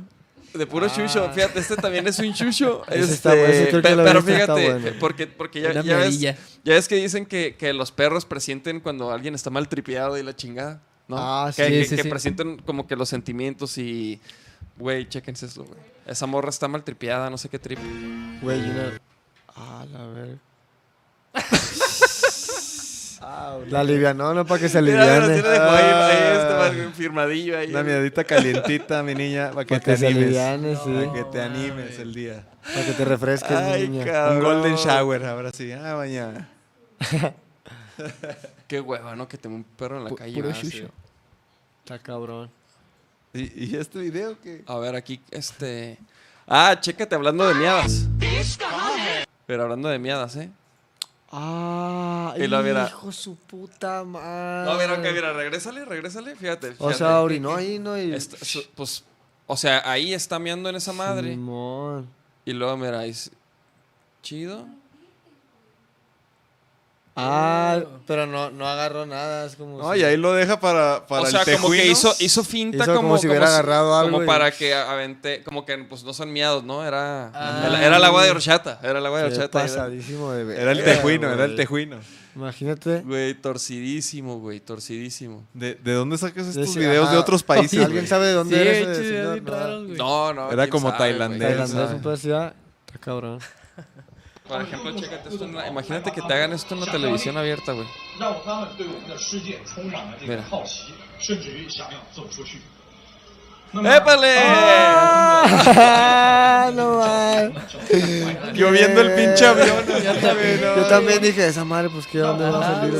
De puro chucho. Fíjate, este también es un chucho. Este, está bueno, ese creo que pero está fíjate, bueno. porque, porque ya, ya ves, ya ves que dicen que, que los perros presienten cuando alguien está mal tripeado y la chingada. ¿no? Ah, que, sí, que, sí, que sí. presienten como que los sentimientos y. Güey, chéquense esto, güey. Esa morra está mal tripeada, no sé qué trip. Güey, una. Ah, la la alivianona para que se mira, aliviane. tiene de ahí, ahí este, Ah. man, firmadillo ahí. Una miadita calientita, mi niña, para que Para te que animes. aliviane, sí. Para que te animes el día. Para que te refresques, Ay, niña. cabrón. Un golden shower, ahora sí. Ah, mañana. Qué hueva, ¿no? Que tengo un perro en la Pu- calle. puro ah, chucho. Está cabrón. ¿Y, y este video qué? A ver, aquí, este. Ah, chécate hablando de miadas. Pero hablando de miadas, ¿eh? Ah, Y mira. hijo de su puta madre. No, mira, ok, mira, regrésale, regrésale, fíjate. O sea, orinó ahí, ¿no? Y... Pues, o sea, ahí está meando en esa madre. Simón. Y luego, mira, Chido. Ah, pero no, no agarró nada, es como... No, si- y ahí lo deja para, para o sea, el como que hizo, hizo finta Hizo como, como si hubiera agarrado algo Como y- para que aventé, como que pues no son miados, ¿no? Era, Ah. era, era el agua de horchata. Era el agua de horchata. Era, pasadísimo de ver. Era el tejuino, era el tejuino. Imagínate. güey, torcidísimo, güey, torcidísimo. ¿De, de dónde sacas estos videos de ajá. otros países? ¿Alguien sabe de dónde Sí, era ese señor? No. No, no. Era como sabe, tailandés. Tailandés, sabe. un pedazo ya. Está cabrón. Por ejemplo, chécate esto en la, imagínate que te hagan esto en la televisión abierta, güey. No ¡Épale! Ah, no man. Lloviendo el pinche avión. Yo eh, también, no, yo también dije, esa madre, pues qué dónde va a salir. No,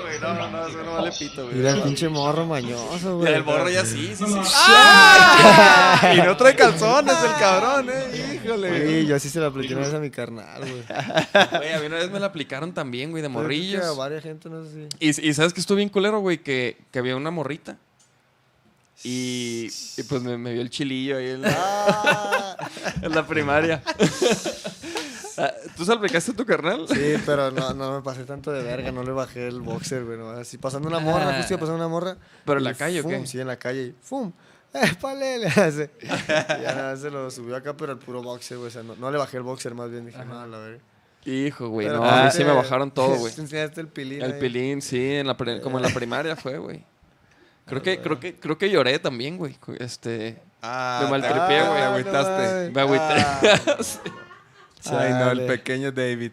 güey, no, no, eso no vale pito, güey. Mira el pinche morro mañoso, güey. El morro ya sí, sí, sí. ¡Ah! Y no trae calzones el cabrón, eh. Híjole. Güey, yo así se lo apliqué una vez a mi carnal, güey. Güey, a mí una vez me la aplicaron también, güey, de morrillos. varias gente, no sé. Y, y sabes que estuvo bien culero, güey, que había una morrita y, y pues me, me vio el chilillo ahí en la, Ah, en la primaria. Ah, ¿Tú a tu carnal? sí, pero no, no me pasé tanto de verga, no le bajé el boxer, güey. no, Así pasando una morra, Ah. justo pasando una morra. ¿Pero en la calle o fum, qué? Sí, en la calle. Y ¡Fum! ¡Épale! Le hace. Y ya nada, se lo subió acá, pero el puro boxer, güey. O sea, no, no le bajé el boxer, más bien dije, no, la verga. Hijo, güey, no, a mí sí me bajaron todo, güey. Te enseñaste el pilín. El ahí. pilín, sí, en la como en la primaria fue, güey. Creo que, creo que, creo que lloré también, güey. Este, Ah, Me maltripié, ah, güey. Me no agüitaste. me agüité. Sí. Ay, no, el pequeño David.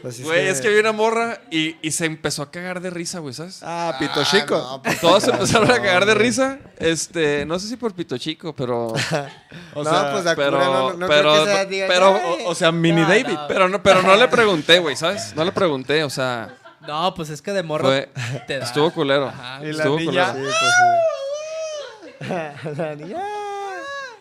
Pues Güey, es que vi una morra y, y se empezó a cagar de risa, güey, ¿sabes? Ah, pito Ah, chico. no, pues, Todos se empezaron a no, cagar de risa. Este, no sé si por pito chico, pero. O no, sea, pues a pero- no, no pero- creo que sea, diga, pero- o, o sea, mini No, David. no. Pero no, pero no le pregunté, güey, ¿sabes? No le pregunté, o sea, No, pues es que de morro fue. te da. Estuvo culero. Ajá. Y la Estuvo niña- culero. Sí, pues sí. La niña.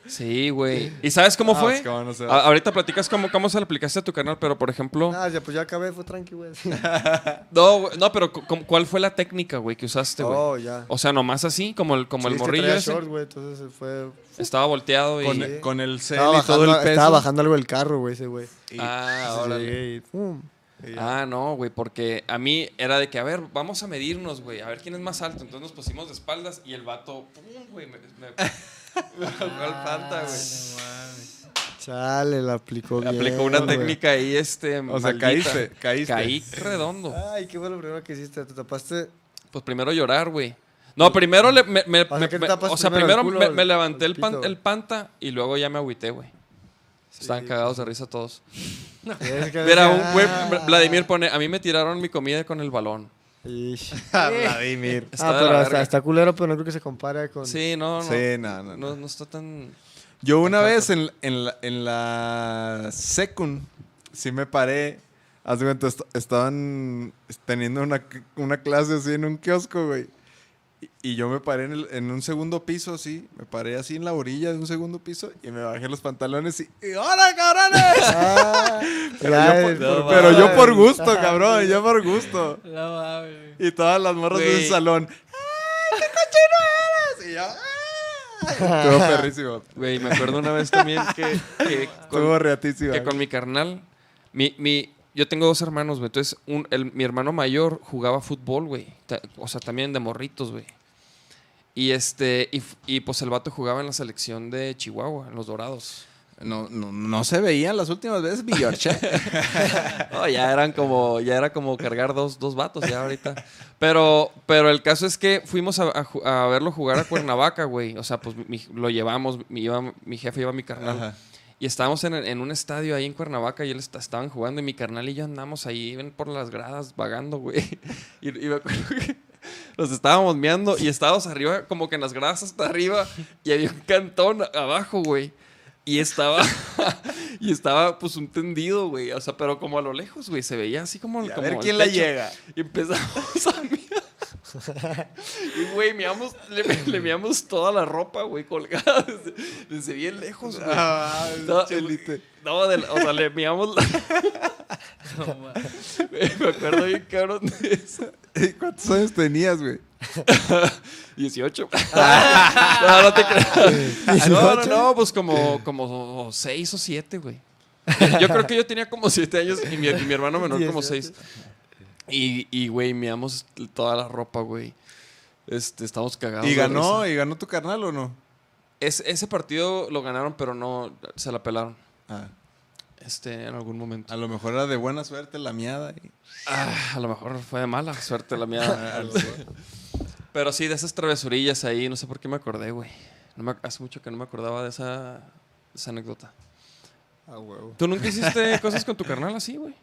Sí, güey. ¿Y sabes cómo Ah, fue? pues, cómo no se va. A- ahorita platicas cómo, cómo se le aplicaste a tu canal, pero por ejemplo. Ah, ya, pues ya acabé, fue tranqui, güey. No, güey, no, pero cu- cu- ¿cuál fue la técnica, güey, que usaste, güey? Oh, ya. O sea, nomás así, como el, como Sí, el es que morrillo traía ese. short, güey, entonces fue... Estaba volteado y. Con, Sí. con el cel Estaba y todo bajando, el peso. estaba bajando algo del carro, güey, ese güey. Ah, Sí, órale. y pum. Ah, no, güey, porque a mí era de que, a ver, vamos a medirnos, güey, a ver quién es más alto. Entonces nos pusimos de espaldas y el vato, pum, güey, me, me, me panta, güey. Chale, la aplicó bien, Aplicó una güey. técnica ahí, este. O sea, maldita. caíste, caíste. Caí redondo. Ay, ¿qué fue lo primero que hiciste? ¿Te tapaste? Pues primero llorar, güey. No, primero le, me, me- O sea, me- ¿qué te me- tapas o sea, primero, primero el culo me, levanté el el, pan- pito? el panta y luego ya me agüité, güey. Estaban cagados de risa todos. Es que- Mira, un güey, Ah. Vladimir pone, a mí me tiraron mi comida con el balón. Ish. Vladimir. Está Ah, pero está, verga. está culero, pero no creo que se compare con... Sí, no, no. Sí, no, no, no. No, no está tan... Yo una vez en, en la, en la secund, sí me paré. Haz de cuenta, est- estaban teniendo una, una clase así en un kiosco, güey. Y, y yo me paré en, el- en un segundo piso, así. Me paré así en la orilla de un segundo piso y me bajé los pantalones y... ¡y ¡Hola, cabrones! Ah, Pero, yo, por, por- pero yo por gusto, cabrón. Yo por gusto. No mames. Y todas las morras del salón... ¡Ay, qué cochino eres! Y yo... ¡ah! Estuvo perrísimo. Güey, me acuerdo una vez también que, que Estuvo con, reatísimo. que con mi carnal, mi, mi, yo tengo dos hermanos, güey. Entonces, un, el- mi hermano mayor jugaba fútbol, güey. O sea, también de morritos, güey. Y este, y, y pues el vato jugaba en la selección de Chihuahua, en los Dorados. No, no, no se veían las últimas veces Yorkshire. No, ya eran como, ya era como cargar dos, dos vatos ya ahorita. Pero, pero el caso es que fuimos a, a ju- a verlo jugar a Cuernavaca, güey. O sea, pues mi- lo llevamos, mi, iba- mi jefe iba a mi carnal. Ajá. Y estábamos en, en un estadio ahí en Cuernavaca y él est- estaban jugando y mi carnal y yo andamos ahí ven por las gradas vagando, güey. Y, y me acuerdo que nos estábamos meando y estábamos arriba, como que en las gradas hasta arriba y había un cantón abajo, güey. Y estaba, y estaba pues un tendido, güey. O sea, pero como a lo lejos, güey. Se veía así como, Y a como ver quién la llega. Y empezamos a miar. Y, güey, le, le meamos toda la ropa, güey, colgada desde, desde bien lejos, güey. Ah, No, chelite. No, de la- o sea, le meamos la... Güey, Me acuerdo bien cabrón de eso. ¿Y ¿Cuántos años tenías, güey? 18. no, no te creas. No, no, no, pues como, como 6 o 7, güey. Yo creo que yo tenía como 7 años y mi, y mi hermano menor como 6. Y, y, güey, meamos toda la ropa, güey. Este, estamos cagados. ¿Y ganó? ¿Y ganó tu carnal o no? Es- ese partido lo ganaron, pero no se la pelaron. Ah, Este, en algún momento. a lo mejor era de buena suerte la miada. y- Ah, a lo mejor fue de mala suerte la mía. Pero sí, de esas travesurillas ahí, no sé por qué me acordé, güey. No me- hace mucho que no me acordaba de esa, de esa anécdota. Ah, huevo. ¿Tú nunca hiciste cosas con tu carnal así, güey?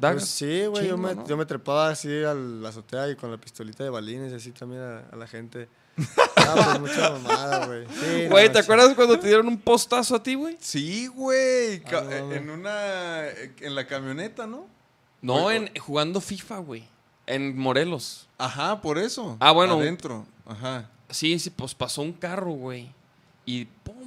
¿Dagas? Pues sí, güey, yo, ¿no? yo me trepaba así a la azotea y con la pistolita de balines y así también a, a la gente. Ah, pues mucha mamada, güey. Sí, Güey, no, ¿te acuerdas cuando te dieron un postazo a ti, güey? Sí, güey. Ah, no, mames. en una... En la camioneta, ¿no? No, Güey, en, jugando FIFA, güey. En Morelos. Ajá, por eso. Ah, bueno. Adentro. Ajá. Sí, sí, pues pasó un carro, güey. Y ¡pum!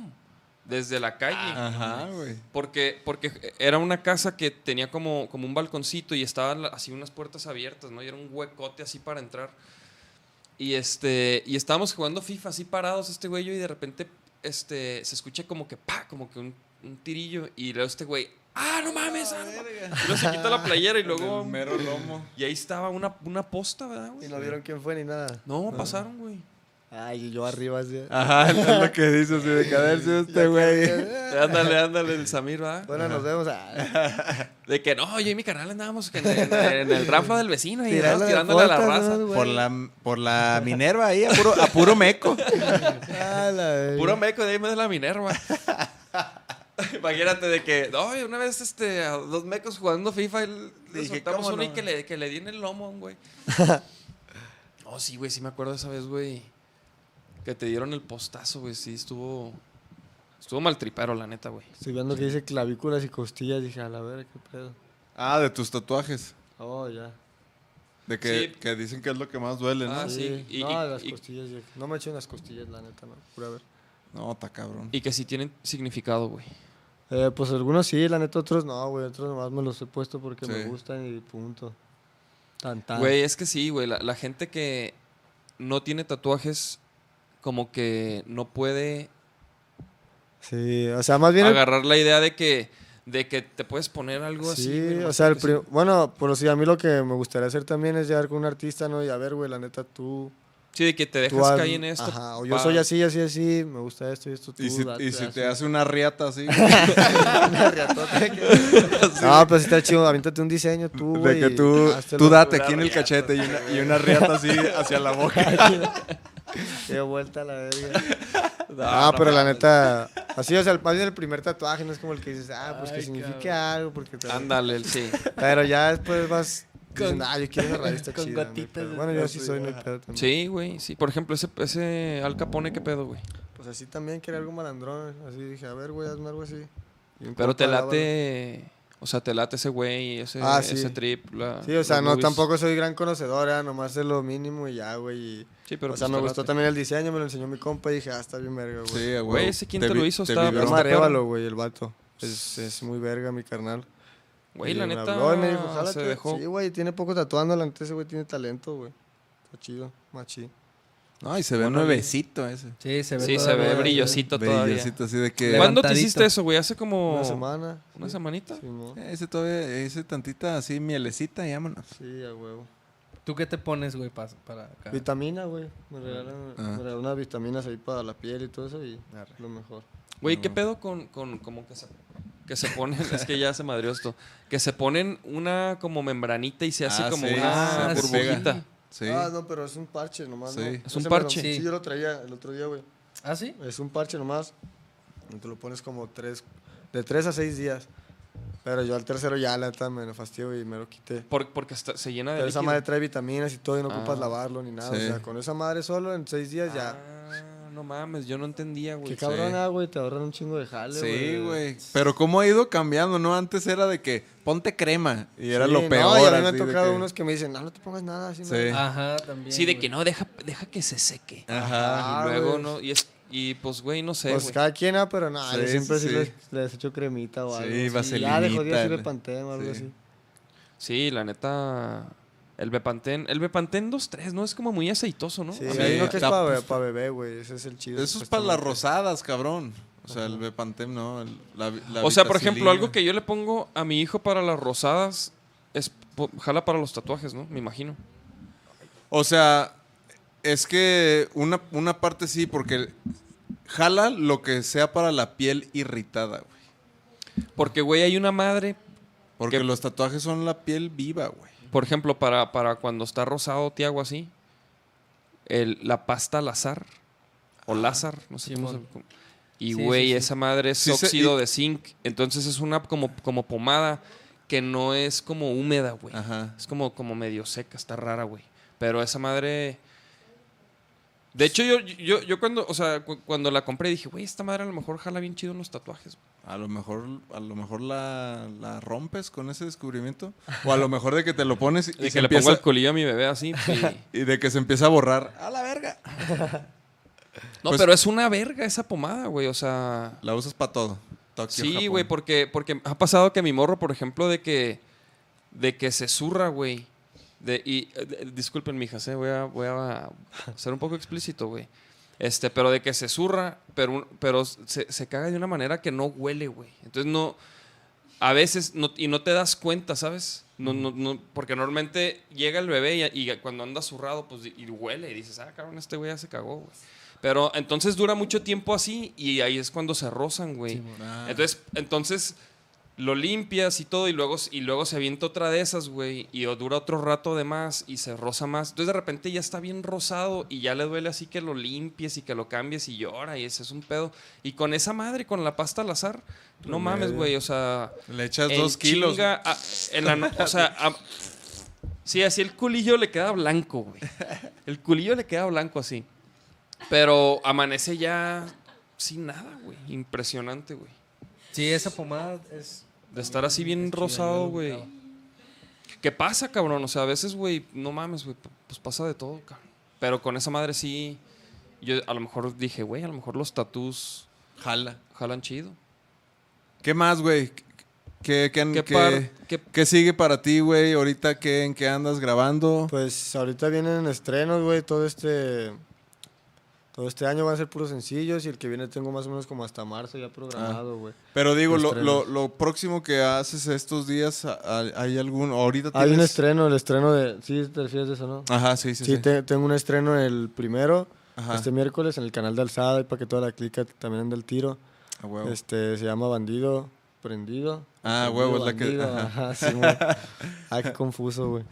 Desde la calle. Ajá, güey. Porque, porque era una casa que tenía como, como un balconcito y estaban así unas puertas abiertas, ¿no? Y era un huecote así para entrar. Y este, y estábamos jugando FIFA así parados este güey y yo, y de repente este, se escucha como que pa, como que un, un tirillo y luego este güey, ah, no mames, ah, no mames". Y luego se quita la playera y luego El mero lomo. y ahí estaba una, una posta, ¿verdad, güey? Y no vieron quién fue ni nada. No, pasaron, güey. Ay, yo arriba así. Ajá, es lo que dice así de caerse este güey. Ándale, ándale, el Samir, ¿verdad? Bueno, nos vemos. Ah, De que no, yo y mi canal andábamos en, en- en el rafla del vecino y tirándole a la raza. ¿no, güey? Por la, por la Minerva ahí, a puro, a puro meco. ah, la. Puro meco de ahí me de la Minerva. Imagínate de que, no, una vez este, a dos mecos jugando FIFA le soltamos ¿cómo uno y que le, que le di en el lomo a un güey. oh, sí, güey, sí me acuerdo de esa vez, güey. Que te dieron el postazo, güey. Sí, estuvo. Estuvo maltripero, la neta, güey. Estoy viendo que dice clavículas y costillas. Dije, a la verga, qué pedo. Ah, de tus tatuajes. Oh, ya. De que, Sí. que dicen que es lo que más duele, ¿no? Ah, sí. Y- no, y- las y- costillas. yo- No me echen las costillas, la neta, no. Pura ver. No, está cabrón. Y que sí tienen significado, güey. Eh, pues algunos sí, la neta, otros no, güey. Otros nomás me los he puesto porque me gustan y punto. Tan, tan. Güey, es que sí, güey. La, la gente que no tiene tatuajes, como que no puede Sí, o sea, más bien. el- agarrar la idea de que, de que te puedes poner algo así. Sí, o sea, el porque sí. prim- bueno, pero sí, a mí lo que me gustaría hacer también es llegar con un artista, ¿no? Y a ver, güey, la neta, tú... Sí, de que te dejas caer en esto. Ajá, o yo pa- soy así, así, así, me gusta esto y esto, tú Y si, date, y si te hace una riata así, una riatota No, pero si está chido, aviéntate un diseño tú, de güey. que tú, tú date aquí en el cachete y una, y una riata así hacia la boca. Qué vuelta a la verga. No, Ah, no pero la neta, Así, o sea, el, el primer tatuaje no es como el que dices, ah, pues que signifique cabrón. algo, porque. Ándale, sí. Pero ya después vas Con- diciendo, ah, yo quiero está con chida, gotitas pedo". de Bueno, yo sí soy, ajá. pedo también. Sí, güey, sí. Por ejemplo, ese, ese Al Capone, ¿qué pedo, güey? Pues así también quería algo malandrón. Así dije, a ver, güey, hazme algo así. Pero te late... O sea, te late ese güey, ese, Ah, sí. ese trip. la- Sí, o sea, no, movies. tampoco soy gran conocedor, era nomás de lo mínimo y ya, güey. Sí, pero o sea, pues me te gustó late. también el diseño, me lo enseñó mi compa y dije, ah, está bien verga, güey. Sí, Güey. ¿ese quién te lo hizo? te Está- vi- Se llama está perro. Arévalo, güey, el vato. Es, es muy verga mi carnal. Güey, la me neta habló y me dijo, se dejó... Sí, güey, tiene poco tatuando, la neta ese güey tiene talento, güey. Está chido, machi. No, y se ve nuevecito ese. Sí, se ve Sí, se todavía, ve brillosito todavía. Brillosito, así de que... ¿Cuándo te hiciste eso, güey? Hace como... Una semana. ¿Una sí. semanita? Sí, mo. Ese todavía, ese tantita así, mielecita, y vámonos. Sí, a huevo. ¿Tú qué te pones, güey, pa- para acá? Vitamina, güey. Me regalan, Ah. me regalan unas vitaminas ahí para la piel y todo eso y Arre. lo mejor. Güey, ¿qué pedo con, con como que se, que se ponen, es que ya se madrió esto, que se ponen una como membranita y se hace Ah, como sí, una se burbujita? Sí. Ah, no, pero es un parche nomás, Sí. ¿no? Es un me lo- parche. Sí, yo lo traía el otro día, güey. ¿Ah, sí? Es un parche nomás. Y te lo pones como tres, de tres a seis días. Pero yo al tercero ya, la neta, me lo fastidio y me lo quité. Por- porque está- se llena de Pero esa madre trae vitaminas y todo y no ocupas Ah. lavarlo ni nada. Sí. O sea, con esa madre solo en seis días ya. Ah, no mames, yo no entendía, güey. Qué cabrona, güey, te ahorran un chingo de jale, Sí, güey. Pero cómo ha ido cambiando, ¿no? Antes era de que ponte crema y era Sí, lo no, peor. y a mí me así han de tocado que- unos que me dicen, no, no te pongas nada así. Sí. no". Ajá, también. Sí, de güey. que no, deja, deja que se seque. Ajá. Ah, y luego güey. no, y, es, y pues, güey, no sé, Pues güey. cada quien, ah, pero no, yo Sí, siempre sí, sí, sí. Les, les echo cremita o Sí, algo. así. Ya vaselinita, de jodida sirve le- pantén o algo sí. así. Sí, la neta, el Bepantén, el Bepantén 2-3, ¿no? Es como muy aceitoso, ¿no? Sí, A mí- hay uno que es para bebé, güey. Ese es el chido. Eso es para las rosadas, cabrón. O sea, el Bepantem no. el- la, la o sea, por ejemplo, algo que yo le pongo a mi hijo para las rosadas es jala para los tatuajes, ¿no? Me imagino. O sea, es que una, una parte sí, porque jala lo que sea para la piel irritada, güey. Porque, güey, hay una madre, Porque los tatuajes son la piel viva, güey. Por ejemplo, para, para cuando está rosado Tiago así, el, la pasta Lazar o Lázar, no sé cómo se Y, güey, sí, sí. esa madre es Sí se- óxido y- de zinc. Entonces es una como, como pomada que no es como húmeda, güey. Ajá. Es como, como medio seca, está rara, güey. Pero esa madre. De hecho, yo, yo, yo cuando, o sea, cu- cuando la compré dije, güey, esta madre a lo mejor jala bien chido en los tatuajes. güey". A lo mejor, a lo mejor la, la rompes con ese descubrimiento. O a lo mejor de que te lo pones y, De se que le pongo empieza, el colillo a mi bebé así. y- y de que se empieza a borrar. ¡A la verga! No, Pues- pero es una verga esa pomada, güey. O sea. La usas para todo. Tokio, Sí, Japón. güey, porque, porque ha pasado que mi morro, por ejemplo, de que, de que se zurra, güey. De, y eh, de- disculpen, mijas, eh, voy, a, voy a ser un poco explícito, güey. Este, pero de que se zurra, pero, pero se, se caga de una manera que no huele, güey. Entonces no. A veces, no, y no te das cuenta, ¿sabes? No, no, no, porque normalmente llega el bebé y, y cuando anda zurrado, pues y huele y dices, ah, cabrón, este güey ya se cagó, güey. Pero entonces dura mucho tiempo así y ahí es cuando se rozan, güey. Ah. Entonces, entonces lo limpias y todo y luego, y luego se avienta otra de esas, güey, y dura otro rato de más y se roza más. Entonces de repente ya está bien rosado y ya le duele así que lo limpies y que lo cambies y llora y ese es un pedo. Y con esa madre, con la pasta al azar, no mames, güey, o sea... Le echas en dos kilos. chinga, a- en la no- o sea, a- sí, así el culillo le queda blanco, güey. El culillo le queda blanco así. Pero amanece ya sin nada, güey. Impresionante, güey. Sí, esa pomada es. De estar así bien rosado, güey. ¿Qué pasa, cabrón? O sea, a veces, güey, no mames, güey. Pues pasa de todo, cabrón. Pero con esa madre sí. Yo a lo mejor dije, güey, a lo mejor los tatús Jala. jalan chido. ¿Qué más, güey? ¿Qué, qué, ¿Qué qué- par- qué- qué sigue para ti, güey? Ahorita, ¿qué, ¿en qué andas grabando? Pues ahorita vienen estrenos, güey, todo este... Todo este año van a ser puros sencillos y el que viene tengo más o menos como hasta marzo ya programado, güey. Pero digo, lo, lo, lo próximo que haces estos días, ¿a- a- ¿hay algún? Ahorita Hay un tienes- estreno, el estreno de... Sí, te refieres a eso, ¿no? Ajá, sí, sí, Sí, sí. te- tengo un estreno el primero, Ajá. este miércoles, en el canal de Alzada, y para que toda la clica también ande el tiro. A huevo. Este, se llama Bandido Prendido. Ah, Prendido, huevo, es la que- Bandido, ajá. ajá, sí, güey. Ay, qué confuso, güey.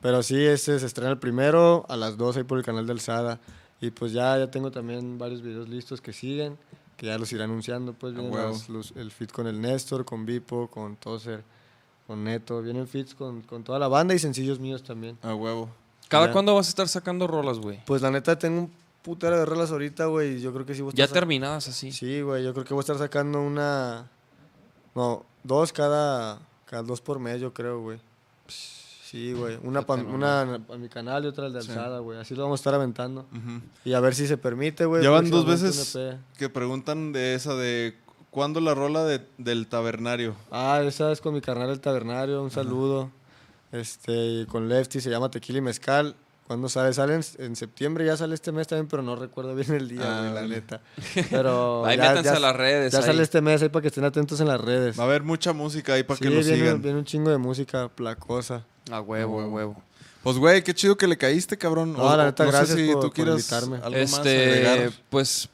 Pero sí, ese se estrena el primero a las 12 ahí por el canal de Alzada. Y pues ya, ya tengo también varios videos listos que siguen. que ya los iré anunciando, pues vienen los- el fit con el Néstor, con Vipo, con Tozer, con Neto, vienen fits con, con toda la banda y sencillos míos también. A huevo. ¿Cada Ya. cuándo vas a estar sacando rolas, güey? Pues la neta tengo un putero de rolas ahorita, güey, y yo creo que sí voy a estar Ya terminadas así. Sí, güey, yo creo que voy a estar sacando una... No, dos cada, cada dos por mes, yo creo, güey. Sí, güey. Una, pa- Fíjate una para mi canal y otra al de Sí. alzada, güey. Así lo vamos a estar aventando. Y a ver si se permite, güey. Ya van dos veces EP. que preguntan de esa de cuándo la rola de- del tabernario. Ah, esa es con mi carnal el tabernario, un saludo. Este, con Lefty, se llama Tequila y Mezcal. ¿Cuándo sale? Sale en, en septiembre, ya sale este mes también, pero no recuerdo bien el día, Ah, güey, la neta. Pero Ahí ya, métanse ya- a las redes. Ya ahí. sale este mes ahí para que estén atentos en las redes. Va a haber mucha música ahí para Sí, que lo viene, sigan. viene un chingo de música placosa. A huevo, a huevo. Pues, güey, qué chido que le caíste, cabrón. No, la neta, gracias si por- tú por invitarme. algo más Este, agregar. pues.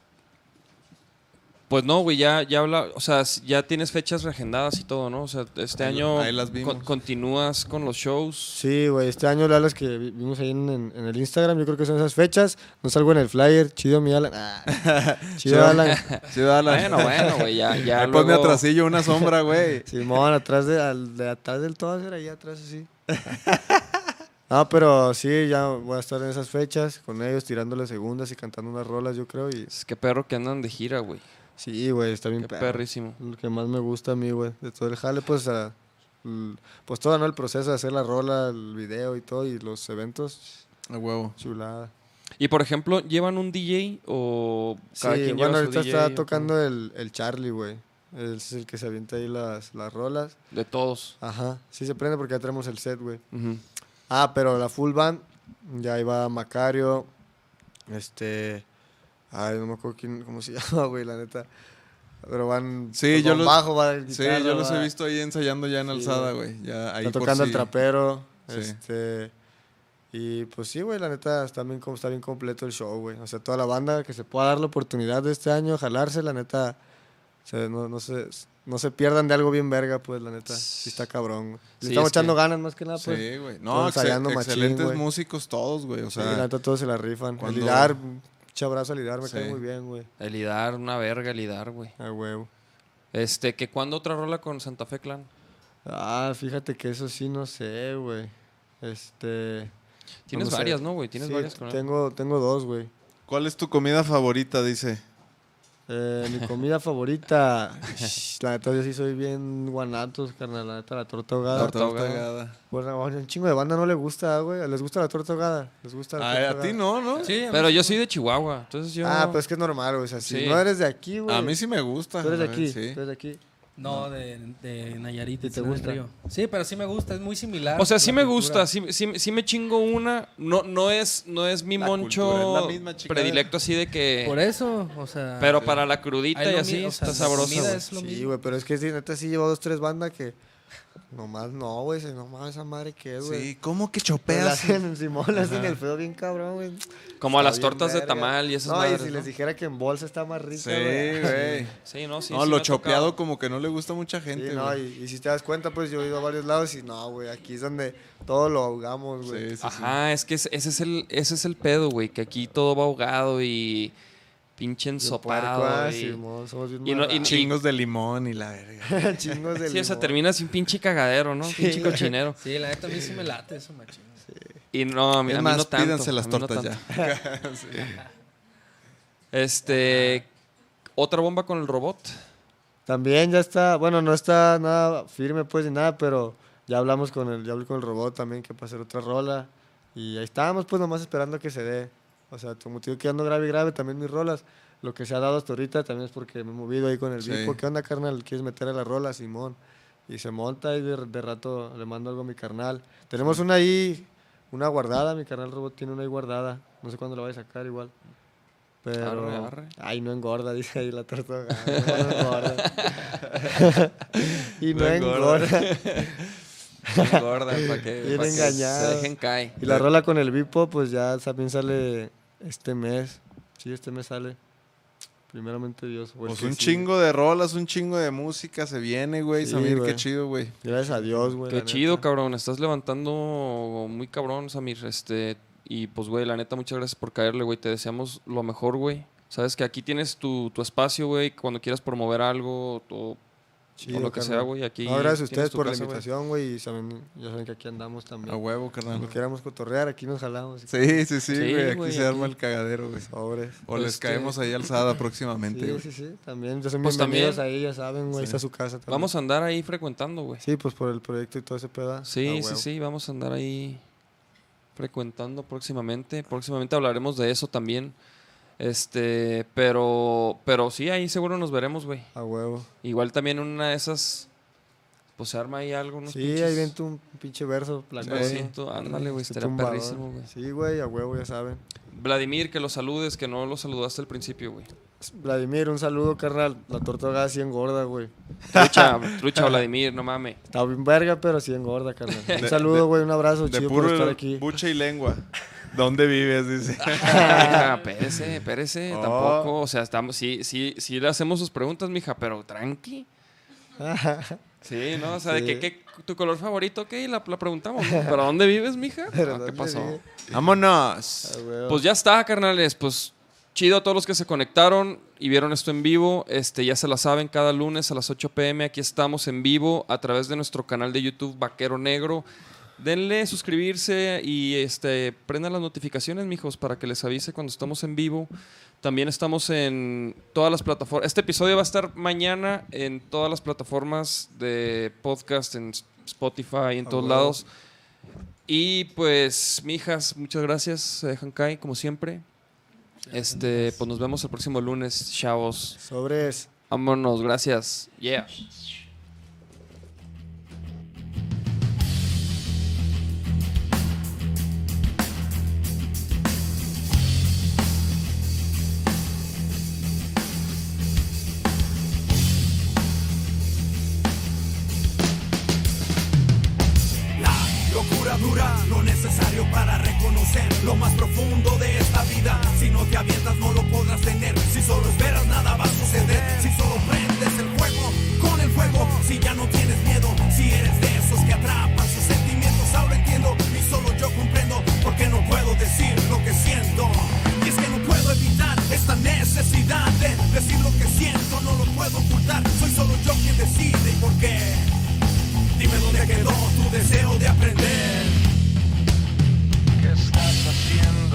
Pues no, güey, ya, ya habla, o sea, ya tienes fechas reagendadas y todo, ¿no? O sea, este Ahí- año ahí las con- vimos. continúas con los shows. Sí, güey, este año la las que vi- vimos ahí en, en- en el Instagram, yo creo que son esas fechas. No salgo en el flyer, chido mi Alan. Ah, chido Alan. Chido, Alan. Bueno, bueno, güey, ya, ya Ahí ponme luego- atrasillo una sombra, güey. Simón, atrás de, al- de atrás del todo, era ahí atrás así. No, pero sí, ya voy a estar en esas fechas con ellos, tirándole segundas y cantando unas rolas, yo creo. Y Es que perro que andan de gira, güey. Sí, güey, está bien Qué perro. perrísimo. Lo que más me gusta a mí, güey, de todo el jale, pues, a- l- pues todo, ¿no? El proceso de hacer la rola, el video y todo, y los eventos, A huevo. chulada. Y por ejemplo, ¿llevan un DJ o cada sí, quien bueno, lleva su ahorita DJ está tocando el, el Charlie, güey. Es el que se avienta ahí las, las rolas. De todos. Ajá, sí se prende porque ya tenemos el set, güey. Ujú. Ah, pero la full band, ya iba Macario, este... Ay, no me acuerdo quién, cómo se llama, güey, la neta. Pero van... Sí, pues, yo los- bajo, va el Sí, yo los he visto ahí ensayando ya en Sí, alzada, güey. Ya ahí Está tocando el trapero, Sí. este... Y pues sí, güey, la neta está bien, está bien completo el show, güey. O sea, toda la banda que se pueda dar la oportunidad de este año, jalarse, la neta, se- no, no, se, no se pierdan de algo bien verga, pues, la neta. Sí está cabrón, güey. Le Sí, estamos es que- echando ganas más que nada, pues. Sí, güey. No, excel- machín, excelentes güey. músicos todos, güey. O Sí, sea, la neta todos se la rifan. cuando- El Lidar, un abrazo al Lidar, me Sí. cae muy bien, güey. El Idar, una verga, el Idar, güey. A huevo. Este, que cuando otra rola con Santa Fe Clan. Ah, fíjate que eso sí no sé, güey. Este... Tienes no sé. varias, ¿no, güey? Tienes Sí, varias con él. tengo, tengo dos, güey. ¿cuál es tu comida favorita? Dice. Eh, mi comida favorita, la neta yo sí soy bien guanatos, carnal, la neta la torta ahogada. Torta ahogada. Bueno, a un chingo de banda no le gusta, güey. ¿Les gusta la torta ahogada? ¿Les gusta la Ay, torta a ti no, ¿no? Sí, Pero yo soy de Chihuahua, entonces yo... Ah, pues es que es normal, güey. O sea, si Sí. no eres de aquí, güey. A mí sí me gusta. Tú eres de aquí, sí. tú eres de aquí. No, de, de Nayarit. ¿Y de te gusta? Río. Sí, pero sí me gusta, es muy similar. O sea, sí me cultura. gusta, sí, sí, sí me chingo una. No, no es, no es mi La moncho cultura es la misma chingada. predilecto así de que. Por eso, o sea. Pero para la crudita y así mi- o sea, está es lo Sí, güey, pero es que sí, neta sí llevo dos, tres bandas que... Nomás no, güey. se- Nomás esa madre que es, güey. Sí, ¿cómo que chopeas? le hacen, Simón, le hacen el feo bien cabrón, güey. Como a las tortas de tamal y esas No, madres, y si ¿no? les dijera que en bolsa está más rica, Sí, güey. Sí, no, sí. no, sí lo chopeado tocado. como que no le gusta a mucha gente, Sí, no, y, y si te das cuenta, pues yo he ido a varios lados y no, güey, aquí es donde todo lo ahogamos, güey. Sí, sí, sí. Ajá, es que es- ese es el, ese es el pedo, güey. Que aquí todo va ahogado y pinche ensopado. ah, y- Simón, somos bien y no- y- marranos. Chingos de limón y la verga. Chingos de Sí, o sea, limón. termina sin pinche cagadero, ¿no? Pinche cochinero. Sí, la neta a mí sí me late eso, machín. Y no, a mí, Es a mí más, no tanto. pídanse las no tortas ya. Este. Otra bomba con el robot. También ya está, bueno, no está nada firme pues ni nada, pero ya hablamos con el, ya hablé con el robot también que para hacer otra rola. Y ahí estábamos pues nomás esperando que se dé. O sea, como te digo que ando grave y grave también mis rolas. Lo que se ha dado hasta ahorita también es porque me he movido ahí con el Sí. Vipo. ¿Qué onda, carnal? ¿Quieres meter a la rola, Simón? Y se monta y de, de rato le mando algo a mi carnal. Tenemos una ahí, una guardada, mi carnal robot tiene una ahí guardada. No sé cuándo la voy a sacar igual. Pero... Arre, arre. Ay, no engorda, dice ahí la tortuga. No, no engorda. y no, No engorda. engorda. Gorda, para que, Bien pa' que engañado. se dejen caer. Y la rola con el Vipo, pues ya también sale este mes. Sí, este mes sale. Primeramente Dios. Pues que un chingo de rolas, un chingo de música se viene, güey. Sí, Samir, güey. qué chido, güey. Gracias a Dios, güey. Qué chido, neta. cabrón. Estás levantando muy cabrón, Samir. Este, y pues, güey, la neta, muchas gracias por caerle, güey. Te deseamos lo mejor, güey. Sabes que aquí tienes tu, tu espacio, güey, cuando quieras promover algo o, Chido, o lo que carnal. sea, güey. Aquí No, gracias a ustedes por la casa, invitación, güey. Y saben, ya saben que aquí andamos también. A huevo, carnal. Cuando queramos cotorrear, aquí nos jalamos. Sí, sí, sí, Sí, güey. Aquí güey, se arma el cagadero, güey. Sobres. O les Este- caemos ahí alzada próximamente, Sí, güey. sí, sí. También, ya son Pues bienvenidos también- ahí, ya saben, güey. Ahí está su casa también. Vamos a andar ahí frecuentando, güey. Sí, pues por el proyecto y todo ese pedazo. Sí, sí, sí, vamos a andar ahí frecuentando próximamente. Próximamente hablaremos de eso también. Este, pero, pero sí, ahí seguro nos veremos, güey. A huevo. Igual también una de esas, pues se arma ahí algo, ¿no? Sí, ahí viento un pinche verso. versito, ándale, güey, Está estaría perrísimo, güey. Sí, güey, a huevo, ya saben. Vladimir, que lo saludes, que no lo saludaste al principio, güey. Vladimir, un saludo, carnal. La tortuga sí engorda, güey. Trucha, trucha, Vladimir, no mames. Está bien verga, pero sí engorda, carnal. Un De- saludo, güey, un abrazo, De chido por estar puro aquí. bucha y lengua. ¿Dónde vives? Dice. Mija, espérese, espérese, Oh. tampoco. O sea, estamos, sí, sí, sí le hacemos sus preguntas, mija, pero tranqui. Sí, ¿no? O sea, de Sí. que, ¿qué- tu color favorito, ok, la, la preguntamos. ¿no? ¿Pero dónde vives, mija? Pero Ah, ¿Qué ¿dónde pasó? vive? ¡Vámonos! Pues ya está, carnales. Pues chido a todos los que se conectaron y vieron esto en vivo. Este, ya se la saben, cada lunes a las 8 pm aquí estamos en vivo a través de nuestro canal de YouTube Vaquero Negro. Denle suscribirse y este, prendan las notificaciones, mijos, para que les avise cuando estamos en vivo. También estamos en todas las plataformas. Este episodio va a estar mañana en todas las plataformas de podcast, en Spotify, en Ah, todos huevo. lados. Y pues, mijas, muchas gracias, Hankai, como siempre. Este, pues nos vemos el próximo lunes, chavos. Sobres. Vámonos, gracias. Yeah. Necesario para reconocer lo más profundo de esta vida. Si no te avientas no lo podrás tener. Si solo esperas nada va a suceder. Si solo prendes el fuego con el fuego. Si ya no tienes miedo, si eres de esos que atrapan sus sentimientos. Ahora entiendo y solo yo comprendo porque no puedo decir lo que siento. Y es que no puedo evitar esta necesidad de decir lo que siento. No lo puedo ocultar. Soy solo yo quien decide y por qué. Dime dónde quedó tu deseo de aprender. ¿Qué estás haciendo?